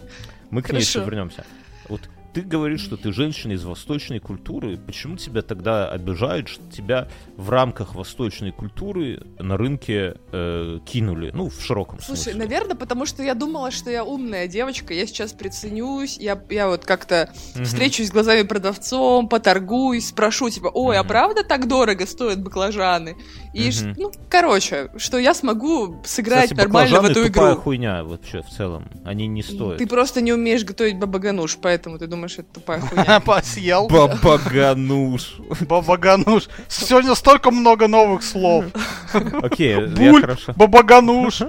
Мы к ней еще вернемся. Вот ты говоришь, что ты женщина из восточной культуры. Почему тебя тогда обижает, что тебя в рамках восточной культуры на рынке э, кинули? Ну, в широком Слушай, смысле. наверное, потому что я думала, что я умная девочка, я сейчас приценюсь, я, я вот как-то Мгм. встречусь с глазами продавцом, поторгуюсь, спрошу, типа, ой, а Мгм. правда так дорого стоят баклажаны? И, Мгм. ну, короче, что я смогу сыграть Кстати, нормально в эту тупая игру. хуйня вообще в целом. Они не стоят. Ты просто не умеешь готовить бабагануш, поэтому ты думаешь, это тупая *laughs* хуйня. Посъел. Бабагануш. *laughs* Бабагануш. Сегодня столько много новых слов. *laughs* Окей, я Буль, хорошо. бабагануш.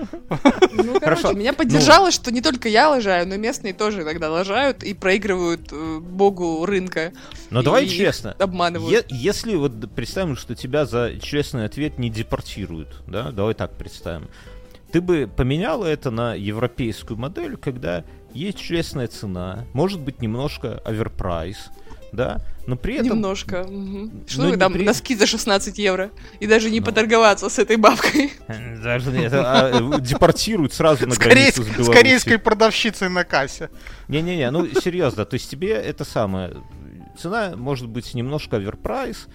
Ну, короче, меня поддержало, что не только я лажаю, но и местные тоже иногда лажают и проигрывают э, богу рынка. Но давай честно. Обманывают. Если вот представим, что тебя за честный ответ не депортируют, да, давай так представим. Ты бы поменяла это на европейскую модель, когда есть честная цена, может быть немножко overprice, да, но при этом... Немножко. мгм. Что Ну, вы там, при- носки за 16 евро? И даже не Ну. поторговаться с этой бабкой. *laughs* Даже это, а, депортируют сразу на С, границу с с Беларусью. корейской продавщицей на кассе. Не-не-не, ну серьезно, то есть тебе это самое, цена может быть немножко overprice,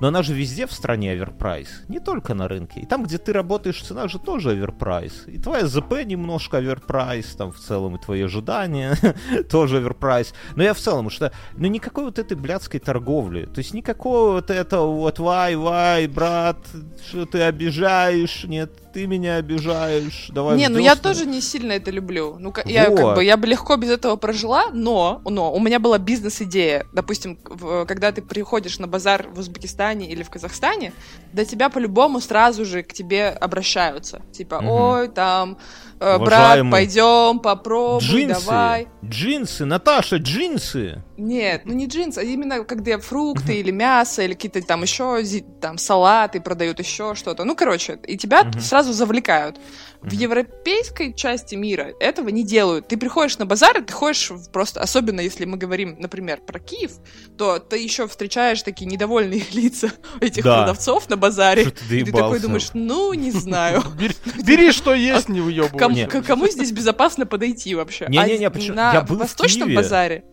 но она же везде в стране overprice, не только на рынке. И там, где ты работаешь, цена же тоже overprice. И твоя ЗП немножко overprice, там в целом и твои ожидания *laughs* тоже оверпрайс. Но я в целом, что ну никакой вот этой блядской торговли, то есть никакого вот этого вот вай, вай, брат, что ты обижаешь, нет, ты меня обижаешь, давай Не, ну я дёсна». тоже не сильно это люблю. Ну, ка- я как Вот. бы, я бы легко без этого прожила, но, но у меня была бизнес-идея. Допустим, когда ты приходишь на базар в Узбекистане или в Казахстане, до тебя по-любому сразу же к тебе обращаются. Типа, Мгм. ой, там, э, брат, Уважаемый. пойдем, попробуй, Джинсы, давай. джинсы, Наташа, джинсы. Нет, ну не джинсы, а именно когда фрукты или мясо, или какие-то там еще там салаты продают, еще что-то. Ну, короче, и тебя сразу завлекают. В европейской части мира этого не делают. Ты приходишь на базар, и ты ходишь просто, особенно если мы говорим, например, про Киев, то ты еще встречаешь такие недовольные *laughs* лица этих Да. продавцов на базаре. Ты ты такой думаешь, ну, не *laughs* знаю. Бери, что есть, не Кому, Не. к кому здесь безопасно подойти вообще? Не-не-не, А почему- на я был в восточном Киеве. базаре.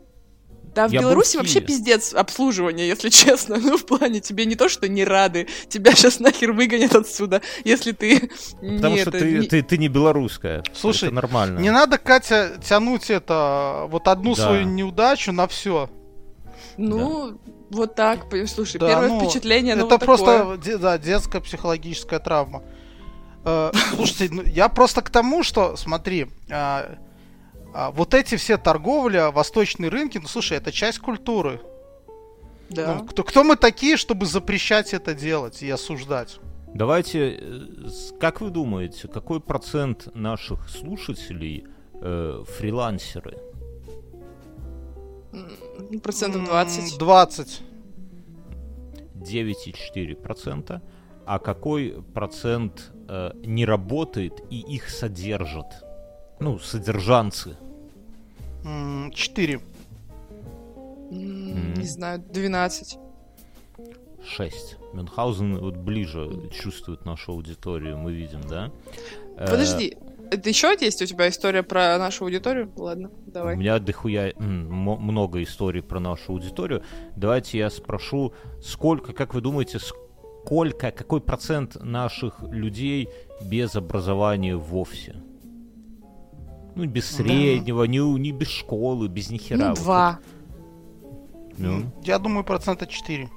Да, в Я Беларуси в вообще пиздец обслуживание, если *laughs* честно. Ну, в плане, тебе не то, что не рады, тебя сейчас нахер выгонят отсюда, если ты Потому не что это, ты, не- ты, ты не белорусская. Слушай, это нормально. Не надо, Катя, тянуть это, вот одну Да. свою неудачу на все. Ну, вот так, слушай, Да, первое ну, впечатление, ну, это вот просто такое. де- да, детская психологическая травма. Э, Слушайте, ну, я просто к тому, что, смотри, а, а, вот эти все торговля, восточные рынки, ну слушай, это часть культуры. Да. Ну, кто, кто мы такие, чтобы запрещать это делать и осуждать? Давайте, э, как вы думаете, какой процент наших слушателей э, фрилансеры? Процентов М, 20. 20. 9,4%. А какой процент э, не работает и их содержат? Ну, содержанцы. М, 4. М, М. Не знаю, 12. 6. Мюнхгаузен вот ближе чувствует нашу аудиторию, мы видим, да? Э, Подожди, это еще есть у тебя история про нашу аудиторию? Ладно, У давай. меня дохуя много историй про нашу аудиторию. Давайте я спрошу, сколько, как вы думаете, сколько, какой процент наших людей без образования вовсе? Ну, без среднего, не, у- не без школы, без нихера. Ну, Вот два. это, ну, Я думаю, процента 4.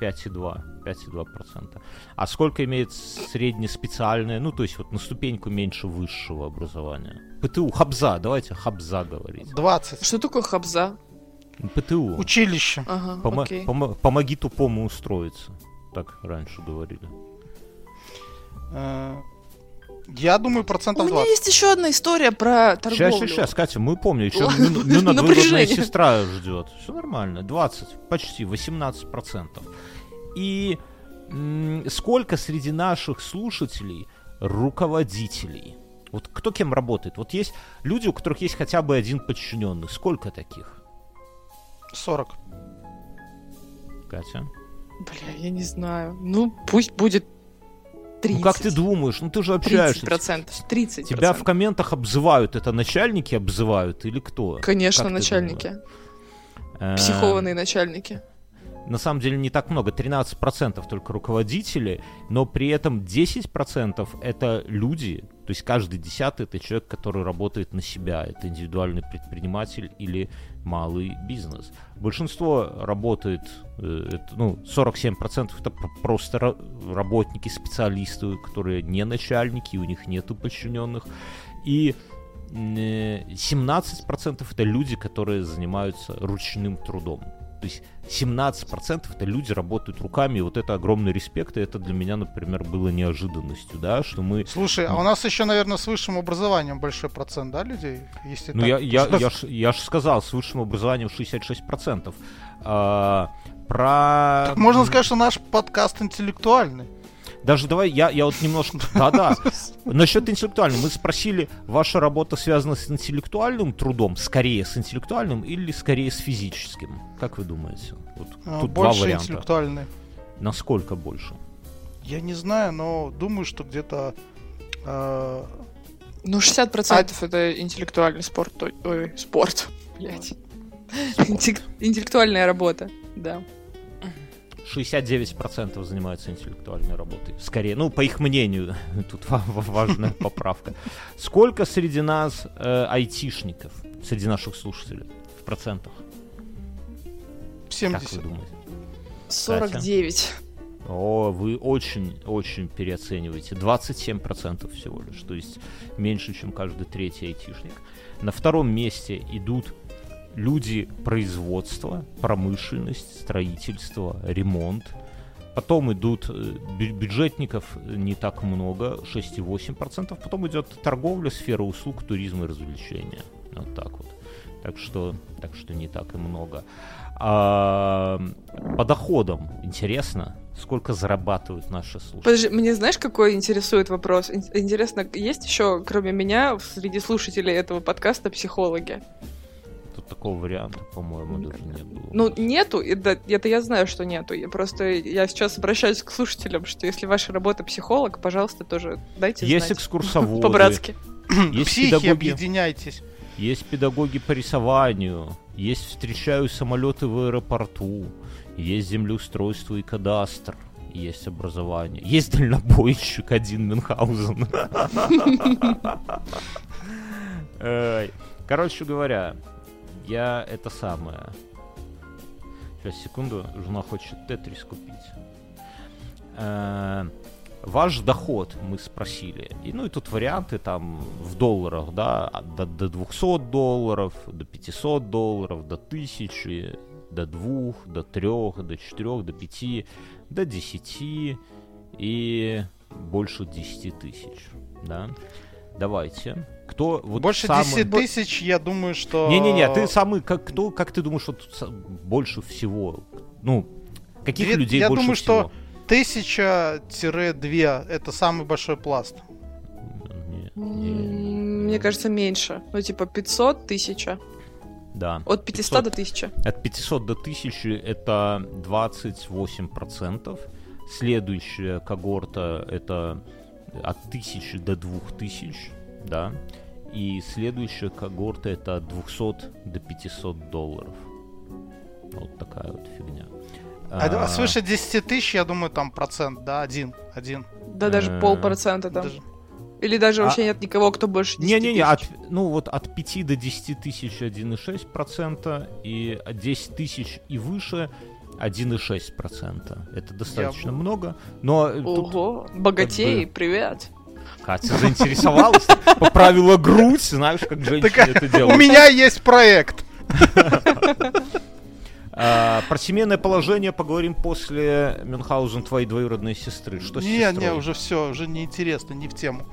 5,2. 5,2%. А сколько имеет среднеспециальное, ну, то есть вот на ступеньку меньше высшего образования? ПТУ, Хабза, давайте Хабза говорить. 20. Что такое хабза? ПТУ. Училище. Ага, Помо- окей. помо- помоги тупому устроиться. Так раньше говорили. Э, Я думаю, У процентов меня 20. есть еще одна история про торговлю. Сейчас, сейчас, сейчас, Катя, мы помним, еще *laughs* двоюродная Напряжение. сестра ждет. Все нормально, 20, почти 18%. И м, сколько среди наших слушателей руководителей? Вот кто кем работает? Вот есть люди, у которых есть хотя бы один подчиненный. Сколько таких? 40. Катя? Бля, я не знаю. Ну, пусть будет 30. Ну как ты думаешь? Ну ты же 30 общаешься. процентов. 30 Тебя в комментах обзывают. Это начальники обзывают или кто? Конечно, Как начальники. Э, Психованные начальники. На самом деле не так много, 13% только руководители, но при этом 10% это люди, то есть каждый десятый это человек, который работает на себя, это индивидуальный предприниматель или малый бизнес. Большинство работает, э, ну, 47% это просто ра- работники, специалисты, которые не начальники, у них нету подчиненных. И 17% это люди, которые занимаются ручным трудом. То есть 17% это люди работают руками, и вот это огромный респект, и это для меня, например, было неожиданностью, да, что мы... Слушай, а у нас еще, наверное, с высшим образованием большой процент, да, людей? Если ну, так? я, я, я, ж, я ж сказал, с высшим образованием 66%. А, про... Так можно сказать, что наш подкаст интеллектуальный. Даже давай, я, я вот немножко... Да-да. *laughs* Насчет интеллектуального. Мы спросили, ваша работа связана с интеллектуальным трудом, скорее с интеллектуальным или скорее с физическим? Как вы думаете? Вот, А, тут больше два варианта. интеллектуальный. Насколько больше? Я не знаю, но думаю, что где-то... э, Ну, 60% это интеллектуальный спорт. Ой, спорт. *laughs* Блять. Интеллектуальная работа, да. 69% занимаются интеллектуальной работой. Скорее, ну, по их мнению, *laughs* тут ва- ва- важная *laughs* поправка. Сколько среди нас э, айтишников, среди наших слушателей, в процентах? Как 70. вы думаете? 49. О, вы очень-очень переоцениваете. 27% всего лишь, то есть меньше, чем каждый третий айтишник. На втором месте идут люди производства, промышленность, строительство, ремонт. Потом идут э, бю- бюджетников не так много, 6,8%. Потом идет торговля, сфера услуг, туризм и развлечения. Вот так вот. Так что, так что не так и много. А, по доходам интересно, сколько зарабатывают наши слушатели. Подожди, мне знаешь, какой интересует вопрос? Ин- Интересно, есть еще, кроме меня, среди слушателей этого подкаста психологи? Тут такого варианта, по-моему, даже не было. Ну, нету, и да, это я знаю, что нету. Я просто, я сейчас обращаюсь к слушателям, что если ваша работа психолог, пожалуйста, тоже дайте есть знать. экскурсоводы, *laughs* По-братски. есть Психи, педагоги, объединяйтесь. есть педагоги по рисованию, есть встречаю самолеты в аэропорту, есть землеустройство и кадастр, есть образование, есть дальнобойщик один Мюнхгаузен. *laughs* Короче говоря, я это самое. Сейчас, секунду, жена хочет тетрис купить. Э, Ваш доход, мы спросили. И, ну и тут варианты там в долларах, да, до, до 200 долларов, до 500 долларов, до 1000, до 2, до 3, до 4, до 5, до 10 и больше 10 тысяч, да. Давайте. Кто вот Больше самый... 10 тысяч, я думаю, что... Не-не-не, ты самый, как, кто, как ты думаешь, вот больше всего, ну, каких Я- людей я больше думаю, всего? что Тысяча-две это самый большой пласт. Не, М, не, Мне кажется, меньше. Ну, типа 500, 1000. да. От 500 до 1000. От 500 до 1000 это 28%. Следующая когорта это от 1000 до 2000, да. И следующая когорта это от 200 до 500 долларов. Вот такая вот фигня. А, а свыше 10 тысяч, я думаю, там процент, да, один, один. Да даже Э, полпроцента там. Даже- Или даже А- вообще нет никого, кто больше 10 Не-не-не, от, ну вот от 5 до 10 тысяч 1,6%, и от 10 тысяч и выше 1,6%. Это достаточно много, но э, тут Ого, богатей, как привет. Катя заинтересовалась, поправила грудь, знаешь, как женщины это У делают. меня есть проект. А, Про семейное положение поговорим после Мюнхгаузен, твоей двоюродной сестры. Что с Не, сестрой? не, уже все, уже неинтересно, не в тему.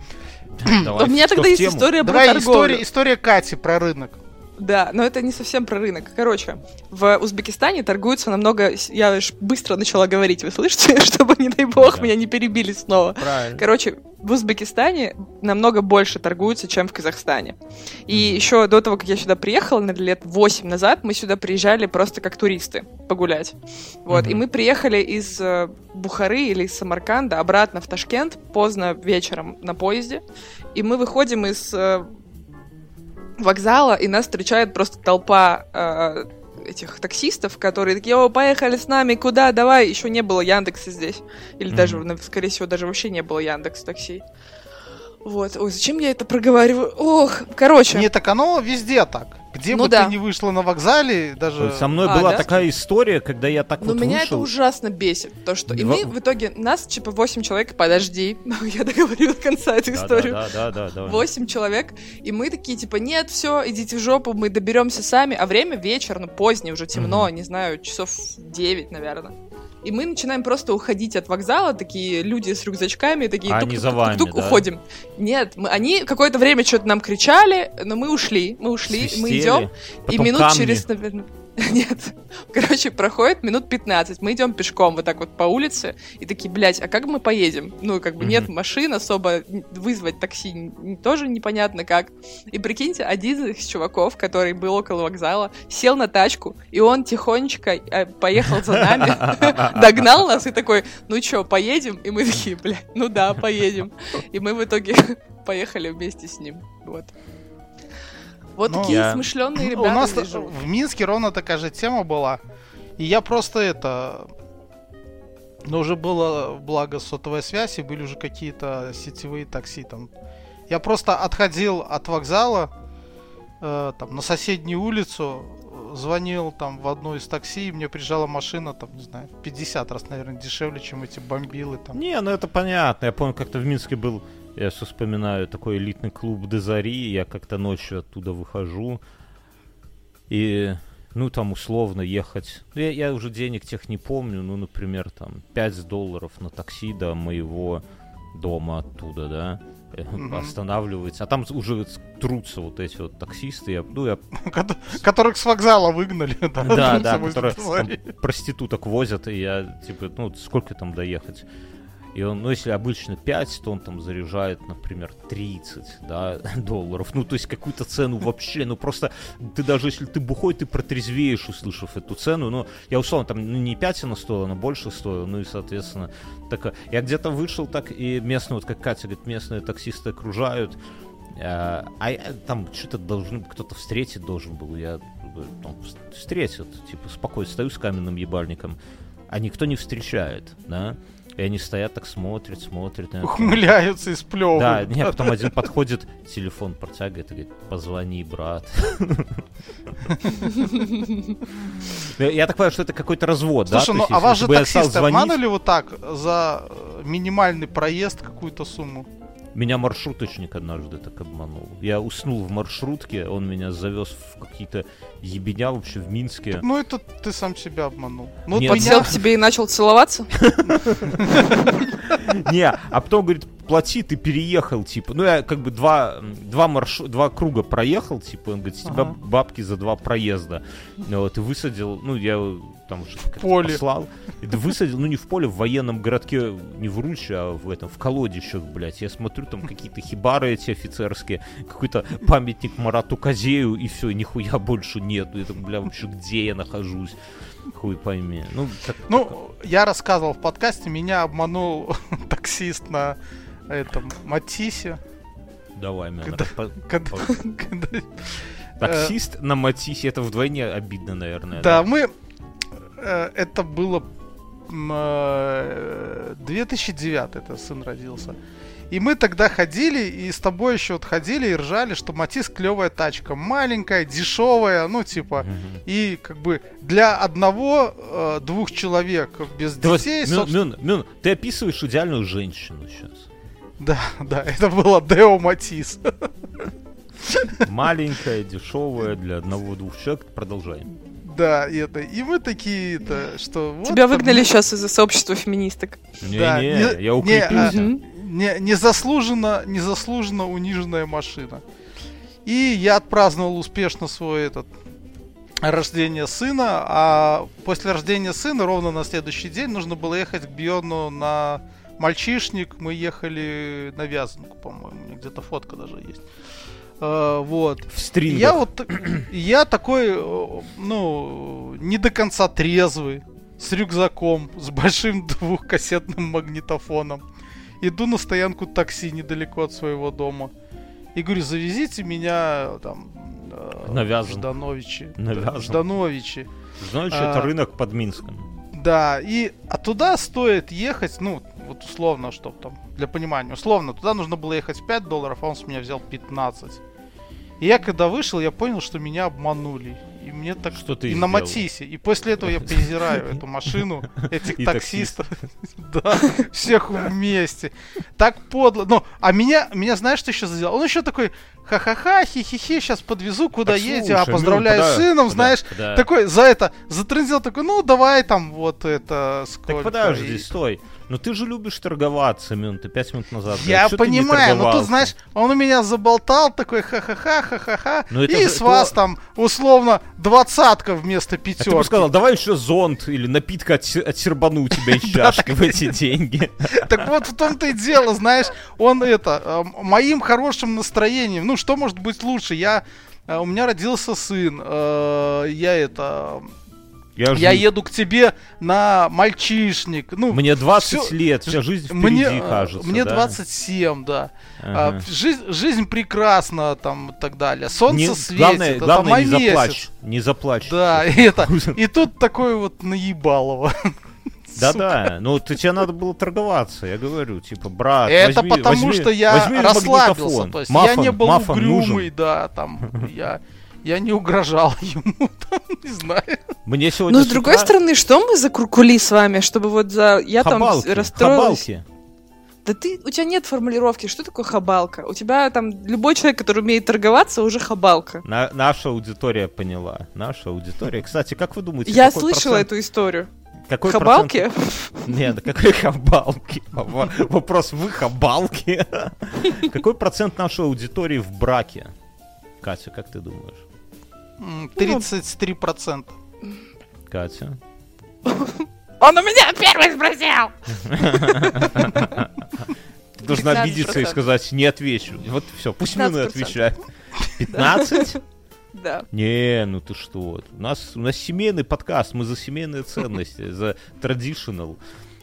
У меня тогда есть история про Давай история Кати про рынок. Да, но это не совсем про рынок. Короче, в Узбекистане торгуются намного... Я уж быстро начала говорить, вы слышите? *laughs* Чтобы, не дай бог, Да. меня не перебили снова. Правильно. Короче, в Узбекистане намного больше торгуются, чем в Казахстане. И еще до того, как я сюда приехала, на лет 8 назад, мы сюда приезжали просто как туристы погулять. Вот, Мгм. и мы приехали из э, Бухары или из Самарканда обратно в Ташкент поздно вечером на поезде. И мы выходим из э, вокзала, и нас встречает просто толпа э, этих таксистов, которые такие, о, поехали с нами, куда, давай, еще не было Яндекса здесь. Или Мгм. даже, на- скорее всего, даже вообще не было Яндекс такси. Вот, ой, зачем я это проговариваю? Ох, короче. Не, так оно везде так. Где Ну бы да. ты не вышла на вокзале, даже... Со мной А, была да? такая история, когда я так Но вот меня это вышел. ужасно бесит. То, что... И Два- мы в итоге, нас типа 8 человек, подожди, *laughs* я договорю до конца эту Да, историю. Да, да, да, да. да. 8 человек, и мы такие, типа, нет, все, идите в жопу, мы доберемся сами, а время вечер, ну, позднее, уже темно, Мгм. не знаю, часов 9, наверное. И мы начинаем просто уходить от вокзала, такие люди с рюкзачками, такие А тук они тук за тук вами, тук да? уходим. Нет, мы, они какое-то время что-то нам кричали, но мы ушли, мы ушли, мы Свистели, идем, и минут камни. через, наверное... *laughs* Нет. Короче, проходит минут 15. Мы идем пешком вот так вот по улице и такие, блядь, а как мы поедем? Ну, как бы нет машин особо, вызвать такси тоже непонятно как. И прикиньте, один из чуваков, который был около вокзала, сел на тачку, и он тихонечко э, поехал за нами, *laughs* догнал нас и такой, ну чё, поедем? И мы такие, блядь, ну да, поедем. И мы в итоге *laughs* поехали вместе с ним. Вот. Вот Ну, такие я- смышленные У ребята нас здесь живут. в Минске ровно такая же тема была. И я просто это... Но уже было, благо, сотовая связь, и были уже какие-то сетевые такси там. Я просто отходил от вокзала э, там, на соседнюю улицу, звонил там в одну из такси, и мне приезжала машина, там, не знаю, в 50 раз, наверное, дешевле, чем эти бомбилы там. Не, ну это понятно. Я помню, как-то в Минске был, я все вспоминаю, такой элитный клуб Дезари. Я как-то ночью оттуда выхожу. И, ну, там условно ехать. ну, Я, я уже денег тех не помню. Ну, например, там 5 долларов на такси до моего дома оттуда, да. э. Останавливается. А там уже трутся вот эти вот таксисты. Я, ну, я *laughs* Кото- Которых с вокзала выгнали. *laughs* Да, Да, *laughs* да, которые проституток возят, и я, типа, ну, сколько там доехать? И он, ну, если обычно 5, то он там заряжает, например, 30, да, *laughs* долларов. Ну, то есть какую-то цену вообще, ну, просто ты даже если ты бухой, ты протрезвеешь, услышав эту цену. Ну, я условно, там, ну, не 5 она стоила, но больше стоила, ну, и, соответственно, такая... Я где-то вышел так, и местные, вот как Катя говорит, местные таксисты окружают, а а там что-то должен кто-то встретить должен был. Я там, вс- встретит, типа спокойно стою с каменным ебальником, а никто не встречает, да? И они стоят так смотрят, смотрят. на это. Ухмыляются и Да, сплевывают. нет, потом один подходит, телефон протягивает и говорит, позвони, брат. Я я так понимаю, что это какой-то развод, да? Слушай, ну а вас же таксисты обманули вот так за минимальный проезд какую-то сумму? Меня маршруточник однажды так обманул. Я уснул в маршрутке, он меня завез в какие-то ебеня вообще в Минске. Ну это ты сам себя обманул. Ну Нет. меня- Подсел к *laughs* тебе и начал целоваться? *laughs* Не, а потом говорит, плати, ты переехал, типа. Ну, я как бы два, два, маршу... два круга проехал, типа, он говорит, с тебя Ага. бабки за два проезда. Ну, Вот, и высадил, ну, я там уже как-то поле. послал. Да высадил, ну, не в поле, в военном городке, не в Руче, а в этом, в колодищах, блядь. Я смотрю, там какие-то хибары эти офицерские, какой-то памятник Марату Козею, и все, нихуя больше нету. Я там, бля, вообще, где я нахожусь? Хуй пойми. Ну, так- Ну, я рассказывал в подкасте, меня обманул *laughs* таксист на этом Матисе. давай, меня Когда- надо Когда, *laughs* когда- Таксист на Матисе, это вдвойне обидно, наверное. Да, мы... э, Это было... м, э, 2009 это сын родился. И мы тогда ходили, и с тобой еще вот ходили и ржали, что Матис клевая тачка. Маленькая, дешевая, ну типа... Мгм. И как бы для одного, э, двух человек без Да вот, детей, Мюн, собственно- Мюн, Мюн, ты описываешь идеальную женщину сейчас. Да, да, это было Део Матис. Маленькая, дешевая, для одного-двух человек. Продолжаем. Да, и это. И мы такие, это, что вот Тебя там выгнали сейчас из-за сообщества феминисток. Да, Не-не, не- я не, укрепился. а, Мгм. не, незаслуженно, незаслуженно униженная машина. И я отпраздновал успешно свой этот рождение сына, а после рождения сына ровно на следующий день нужно было ехать к Бьону на мальчишник. Мы ехали на Вязанку, по-моему, где-то фотка даже есть. Э, вот. В стрингах. Я вот, *clears throat* я такой, э, ну, не до конца трезвый, с рюкзаком, с большим *laughs* двухкассетным магнитофоном. Иду на стоянку такси недалеко от своего дома. И говорю, завезите меня там э, На в. Ждановичи. Да. Ждановичи. Знаешь, а- это рынок под Минском. Да, и а туда стоит ехать, ну, вот условно, чтоб там, для понимания, условно, туда нужно было ехать 5 долларов, а он с меня взял 15. И я когда вышел, я понял, что меня обманули. И мне так... Что ты и на сделал? Матисе. И после этого я презираю эту машину, *laughs* этих таксистов. *laughs* Да, всех вместе. Так подло. Ну, а меня, меня знаешь, что еще задел? Он еще такой, ха-ха-ха, хи-хи-хи, сейчас подвезу, куда Так едете, а ну, поздравляю с сыном, знаешь. Такой за это затрындел, такой, ну, давай там вот это сколько. Так подожди, И- стой. Но ты же любишь торговаться, Мюн, ты пять минут назад. Я не понимаю, но тут, знаешь, он у меня заболтал такой ха-ха-ха, ха-ха-ха, Ну, и же с вас то- там условно двадцатка вместо А ты бы пятерки. сказал, давай еще зонт или напитка отсе- отсербану у тебя из *laughs* чашки в эти деньги. *laughs* Так вот в том-то и дело, знаешь, он это, э, моим хорошим настроением, ну что может быть лучше, я, э, у меня родился сын, э, я это, Я, я жив. еду к тебе на мальчишник, ну, Мне 20 всё- лет, вся жизнь впереди, мне, э, кажется. мне да? 27, да. А, Ага. жизнь, жизнь прекрасна там и так далее. Солнце Не- светит, главное, это главное май не месяц. заплачь. Не заплачь. Да, и это. *laughs* И тут такой вот наебалово. *laughs* Да-да, ну ты тебе надо было торговаться, я говорю, типа, брат, Это возьми- потому, возьми- что я возьми расслабился. магнитофон. То есть Мафон, я не был угрюмый, нужен. да, там я. Я не угрожал *laughs* ему, там, не знаю. Мне сегодня Ну, с другой утра стороны, что мы за куркули с вами, чтобы вот за... Я хабалки, там расстроилась. хабалки. Да ты, у тебя нет формулировки, что такое хабалка? У тебя там любой человек, который умеет торговаться, уже хабалка. На- наша аудитория поняла. Наша аудитория. Кстати, как вы думаете, Я слышала процент- эту историю. какой Хабалки? процент- Нет, да какой хабалки? Во- Вопрос, вы хабалки? *laughs* Какой процент нашей аудитории в браке? Катя, как ты думаешь? М, 33%. Катя? Он у меня первый спросил! Ты должна 15%. обидеться и сказать, не отвечу. Вот все, пусть Мюна 15%. отвечает. 15? Да. Не, ну ты что? У нас, у нас семейный подкаст, мы за семейные ценности, за traditional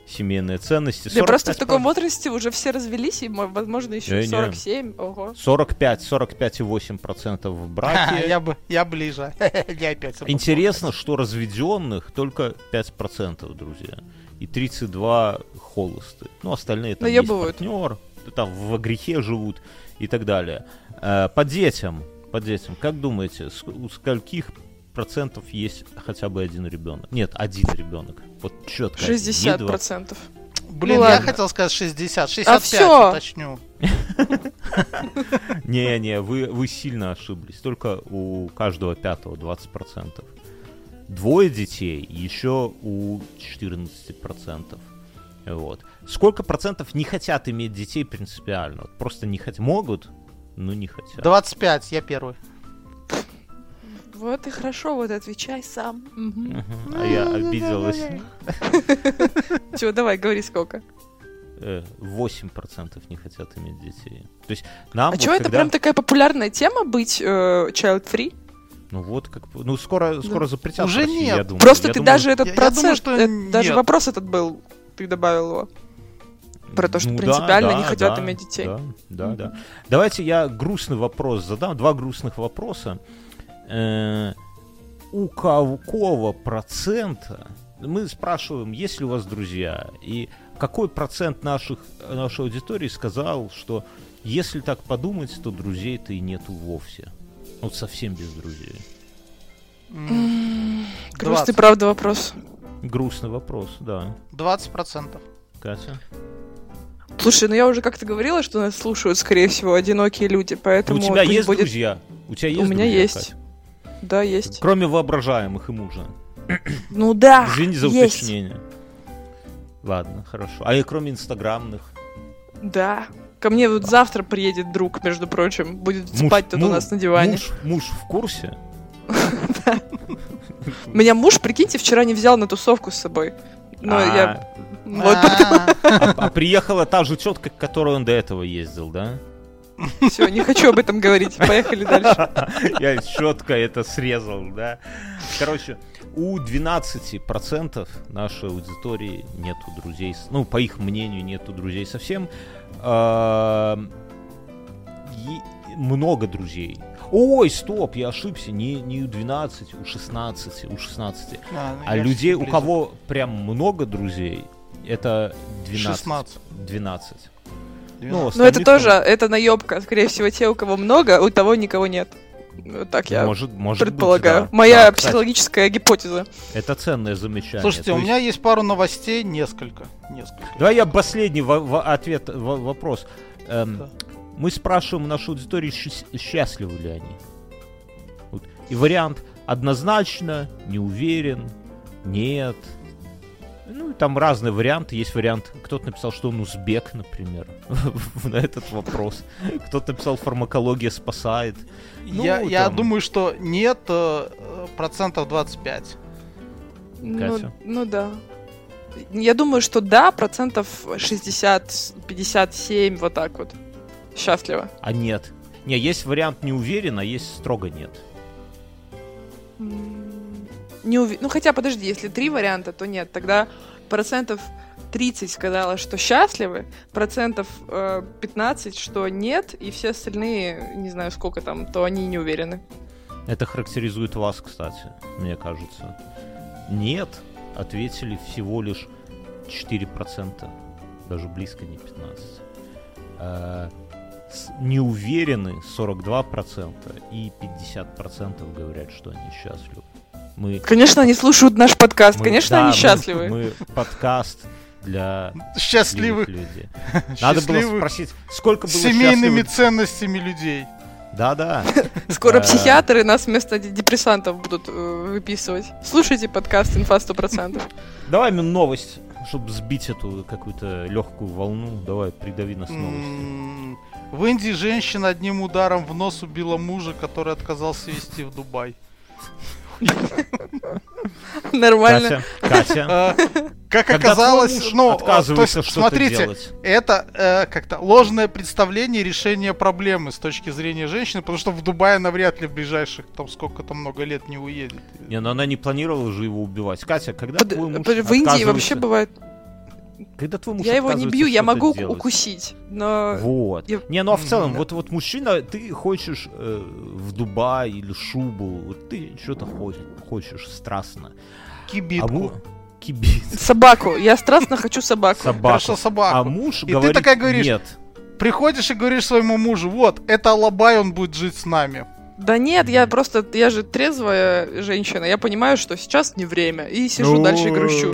семейные ценности. Да просто в 45%. таком возрасте уже все развелись, и, мо- возможно, еще Не-не. 47. Ого. 45, 45,8% в браке. *laughs* Я бы, я ближе. *laughs* Я опять. Интересно, что разведенных только 5%, друзья. И 32 холосты. Ну, остальные там есть Наебывают. партнер, там в грехе живут и так далее. Э, По детям, по детям, как думаете, у скольких процентов есть хотя бы один ребенок? Нет, один ребенок. Вот четко. 60%. Блин, Ну я ладно. хотел сказать 60, 65 всё. уточню. *laughs* Не-не, вы, вы сильно ошиблись. Только у каждого пятого 20%. Двое детей, еще у 14%. Вот. Сколько процентов не хотят иметь детей принципиально? Вот Просто не хотят. Могут, но не хотят. 25, я первый. Вот и хорошо, вот отвечай сам. Мгм. А я обиделась. *laughs* Чего, давай, говори сколько. Э, 8% не хотят иметь детей. То есть нам А вот чего это прям такая популярная тема быть э, child-free? Ну вот как... Ну скоро, скоро запретят Уже России, нет. я думаю. Просто Я ты думаю, даже этот я- я думаю, процент, что э, даже вопрос этот был, ты добавил его. Про то, что Ну да, принципиально да, не хотят да, иметь детей. Да, да, да. Давайте я грустный вопрос задам. Два грустных вопроса. Э, У какого процента мы спрашиваем, есть ли у вас друзья, и какой процент наших, нашей аудитории сказал, что если так подумать, то друзей-то и нету вовсе. Вот совсем без друзей. Грустный, 20. правда, вопрос. Грустный вопрос, да. 20%. Катя? Слушай, ну я уже как-то говорила, что нас слушают, скорее всего, одинокие люди, поэтому у тебя есть будет... друзья? У тебя есть У меня друзья, есть. Катя? Да, есть. Кроме воображаемых и мужа. Ну да, Извини за есть. уточнение. Ладно, хорошо. А и кроме инстаграмных? Да. Ко мне вот завтра приедет друг, между прочим, будет Муж- спать тут у му- нас на диване. Муж, муж в курсе? *laughs* Меня муж, прикиньте, вчера не взял на тусовку с собой. Но А, я... Вот А, а- а приехала та же тетка, к которой он до этого ездил, да? Все, не хочу об этом говорить. Поехали дальше. *laughs* Я четко это срезал, да? Короче, у 12% нашей аудитории нету друзей. Ну, по их мнению, нету друзей совсем. А, Много друзей. Ой, стоп, я ошибся. Не, не у 12, у 16, у 16. а, А я людей, у кого прям много друзей, это 12. 16. 12. 12. Но это остальных тоже, это наебка. Скорее всего, те, у кого много, у того никого нет. Вот Так я может, может предполагаю. быть, да. Моя Да, кстати, психологическая гипотеза. Это ценное замечание. Слушайте, То у есть- меня есть пару новостей, несколько. Несколько. Давай я последний во- во- ответ, во- вопрос. Эм, Да. Мы спрашиваем нашу аудиторию, счаст- счастливы ли они. Вот. И вариант однозначно, не уверен, нет. Ну, и там разные варианты. Есть вариант, кто-то написал, что он узбек, например, *laughs* на этот вопрос. Кто-то написал, фармакология спасает. Ну, я думаю, что нет э, процентов 25. Ну, Катя? ну да. Я думаю, что да, процентов 60, 57, вот так вот. Счастливо. А нет. Не, есть вариант не уверен, а есть строго нет. Не уви- Ну хотя, подожди, если три варианта, то нет. Тогда процентов 30 сказала, что счастливы, процентов э, 15, что нет, и все остальные, не знаю сколько там, то они не уверены. Это характеризует вас, кстати, мне кажется. Нет, ответили всего лишь 4%, даже близко не 15%. Э, с- Не уверены 42% и 50% говорят, что они счастливы. Мы, Конечно, они слушают наш подкаст, мы- конечно, да, они мы- счастливы. Мы, подкаст для Счастливых, людей. *laughs* Надо было счастливых спросить, сколько с было семейными счастливых- ценностями людей. Да-да. *laughs* Скоро Э, психиатры нас вместо депрессантов будут э, выписывать. Слушайте подкаст «Инфа 100%». *laughs* Давай мне новость, чтобы сбить эту какую-то легкую волну. Давай, придави нас новостью. М, В Индии женщина одним ударом в нос убила мужа, который отказался везти в Дубай. *laughs* Нормально. Катя, Катя, А, Как когда оказалось, ну, то есть, смотрите, делать. это э, как-то ложное представление решения проблемы с точки зрения женщины, потому что в Дубае навряд ли в ближайших, там сколько там много лет не уедет. Не, но она не планировала же его убивать. Катя, когда Под- твой муж под- В Индии вообще бывает... Когда твой муж Я его не бью, я могу делать? укусить, но... Вот. Я- Не, ну а в целом, вот, вот мужчина, ты хочешь э, в Дубай или шубу, вот ты что-то хочешь, хочешь страстно. А Кибитку. му... Кибит. Собаку. Я страстно хочу собаку. Собаку. Хорошо, собаку. А муж И ты говорит, такая говоришь, нет. Приходишь и говоришь своему мужу, вот, это Алабай, он будет жить с нами. Да нет, я просто... Я же трезвая женщина. Я понимаю, что сейчас не время. И сижу дальше и грущу.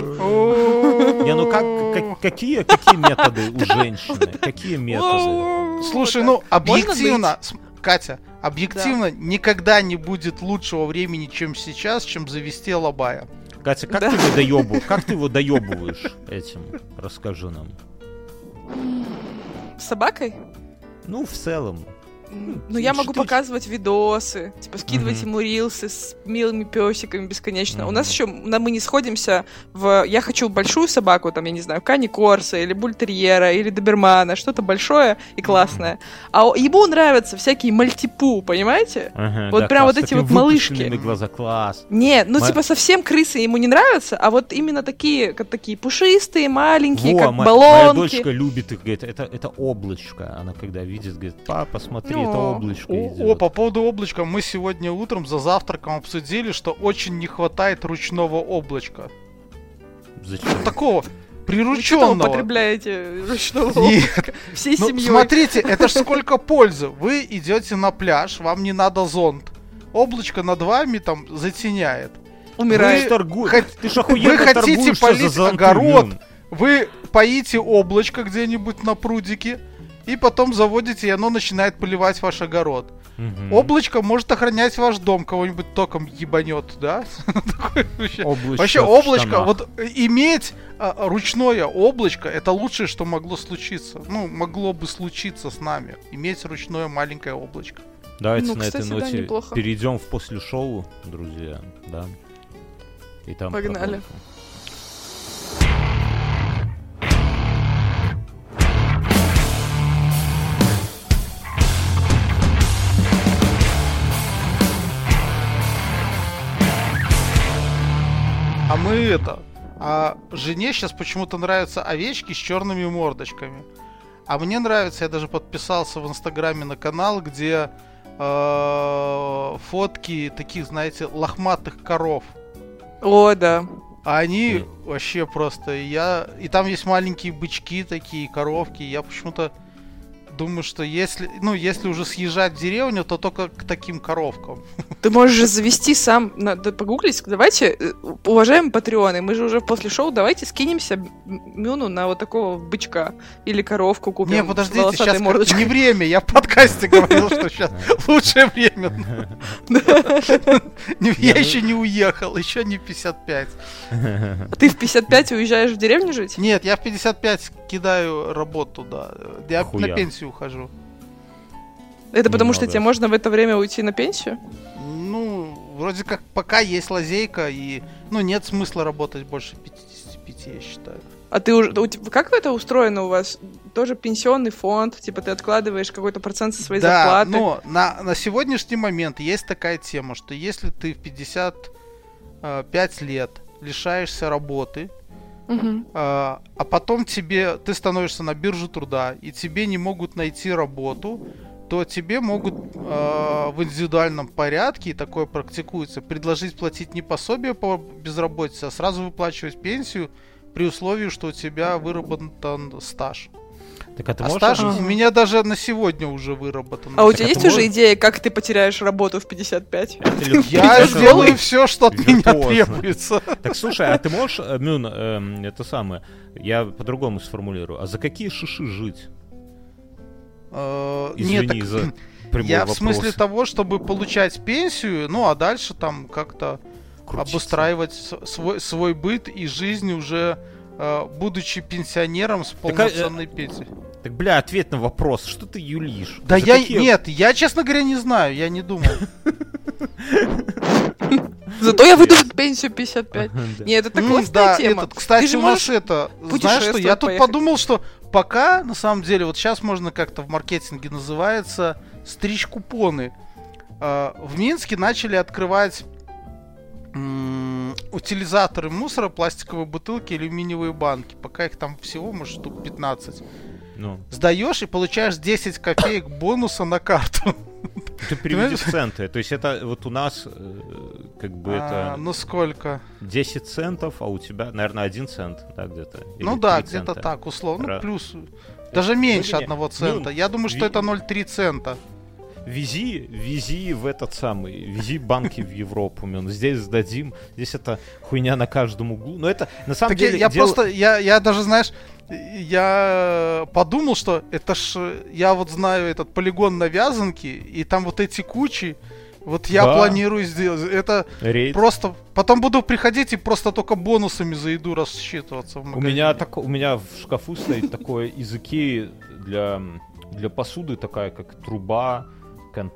Не, ну как, как- какие, какие методы у *laughs* женщины? Какие методы? Слушай, ну, объективно, Катя, объективно никогда не будет лучшего времени, чем сейчас, чем завести Алабая. Катя, как Да. ты его *laughs* доебу, как ты его доебываешь этим? Расскажи нам. С собакой? Ну, в целом. Ну, я могу показывать видосы, типа скидывать ему рилсы с милыми песиками бесконечно. У нас еще, мы не сходимся в... Я хочу большую собаку, там, я не знаю, Кани Корса, или Бультерьера, или Добермана, что-то большое и классное. А ему нравятся всякие мальтипу, понимаете? Ага, Вот да, прям класс, вот эти вот малышки. выпущенными глаза, класс. Не, ну Ма- типа совсем крысы ему не нравятся, а вот именно такие, как такие пушистые, маленькие, Во, как мо- моя баллонки. дочка любит их, говорит, это, это облачко. Она когда видит, говорит, папа, смотри, это Ну, облачко О, идет. о, по поводу облачка, мы сегодня утром за завтраком обсудили, что очень не хватает ручного облачка. Зачем? Такого Вы что прирученного. употребляете ручного Нет, всей ну, семьей? смотрите, это ж сколько *laughs* пользы. Вы идете на пляж, вам не надо зонт. Облачко над вами там затеняет. Умирает. Ты торгуешь. хот- Ты ж вы хотите за полить зонты, огород? Вы поите облачко где-нибудь на прудике, и потом заводите, и оно начинает поливать ваш огород. Мгм. Облачко может охранять ваш дом, кого-нибудь током ебанет, да? *laughs* Вообще. Облачко вот э, иметь а, ручное облачко, это лучшее, что могло случиться. Ну, могло бы случиться с нами. Иметь ручное маленькое облачко. Давайте Ну, на кстати, этой ноте неплохо. перейдем в после шоу, друзья, да. И там Погнали. продолжим. Мы это... А жене сейчас почему-то нравятся овечки с черными мордочками. А мне нравится, я даже подписался в инстаграме на канал, где э, фотки таких, знаете, лохматых коров. О, да. А они вообще просто, я... И там есть маленькие бычки такие, коровки, я почему-то думаю, что если, ну, если уже съезжать в деревню, то только к таким коровкам. Ты можешь же завести сам, надо погуглить. Давайте, э, уважаемые патреоны, мы же уже после шоу, давайте скинемся Мюну на вот такого бычка или коровку купим. Не, подождите, сейчас мордочкой. не время. Я в подкасте говорил, что сейчас лучшее время. Я еще не уехал, еще не 55. А Ты в 55 уезжаешь в деревню жить? Нет, я в 55 кидаю работу, да. Я Хуя. на пенсию ухожу. Это потому что Немного. тебе можно в это время уйти на пенсию? Ну, вроде как пока есть лазейка, и ну нет смысла работать больше 55, я считаю. А ты уже... у тебя- Как это устроено у вас? Тоже пенсионный фонд? Типа ты откладываешь какой-то процент со своей да, зарплаты? но на, на сегодняшний момент есть такая тема, что если ты в 55 лет лишаешься работы, Мгм. а а потом тебе ты становишься на бирже труда и тебе не могут найти работу, то тебе могут а, в индивидуальном порядке, и такое практикуется, предложить платить не пособие по безработице, а сразу выплачивать пенсию при условии, что у тебя выработан стаж. Так а ты а можешь... стаж у меня даже на сегодня уже выработан. А у Так тебя это есть уже может- идея, как ты потеряешь работу в 55? Это легко. Я сделаю все, что от меня требуется. Так слушай, а ты *laughs* можешь, э, Мюн, эм, это самое, я по-другому сформулирую, а за какие шиши жить? Э, Извини так за *clears throat* прямой я в смысле того, чтобы получать пенсию, ну а дальше там как-то обустраивать свой, свой быт и жизнь уже будучи пенсионером с а, э, полноценной пенсией. Так, бля, ответ на вопрос, что ты юлишь? Да За я какие- нет, я честно говоря не знаю, я не думал. *laughs* Зато я выйду в пенсию 55. Да. Нет, это М, классная да, тема. кстати, Ты же Маш, можешь это, знаешь что, я тут подумал, что пока, на самом деле, вот сейчас можно как-то в маркетинге называется стричь купоны. А, В Минске начали открывать утилизаторы мусора, пластиковые бутылки, алюминиевые банки. Пока их там всего, может, штук 15. Ну, Сдаешь и получаешь 10 копеек бонуса на карту. ты в центы. То есть это вот у нас э, как бы А, это Ну сколько? 10 центов, а у тебя, наверное, 1 цент, да, где-то? Ну да, 3 где-то так, условно. Ну, плюс. Даже меньше не-не, одного ну, цента. Я думаю, что это 0,3 цента. Вези, вези в этот самый, вези банки в Европу, Мюн. Здесь сдадим, здесь это хуйня на каждом углу. Но это на самом Так я, деле я дело- просто, я, я даже, знаешь, я подумал, что это ж, я вот знаю этот полигон на Вязанке, и там вот эти кучи, вот я Да. планирую сделать. Это рейд. просто, потом буду приходить и просто только бонусами за еду рассчитываться У меня, так, у меня в шкафу стоит такое из Икеи для, для посуды, такая как труба, контейнер.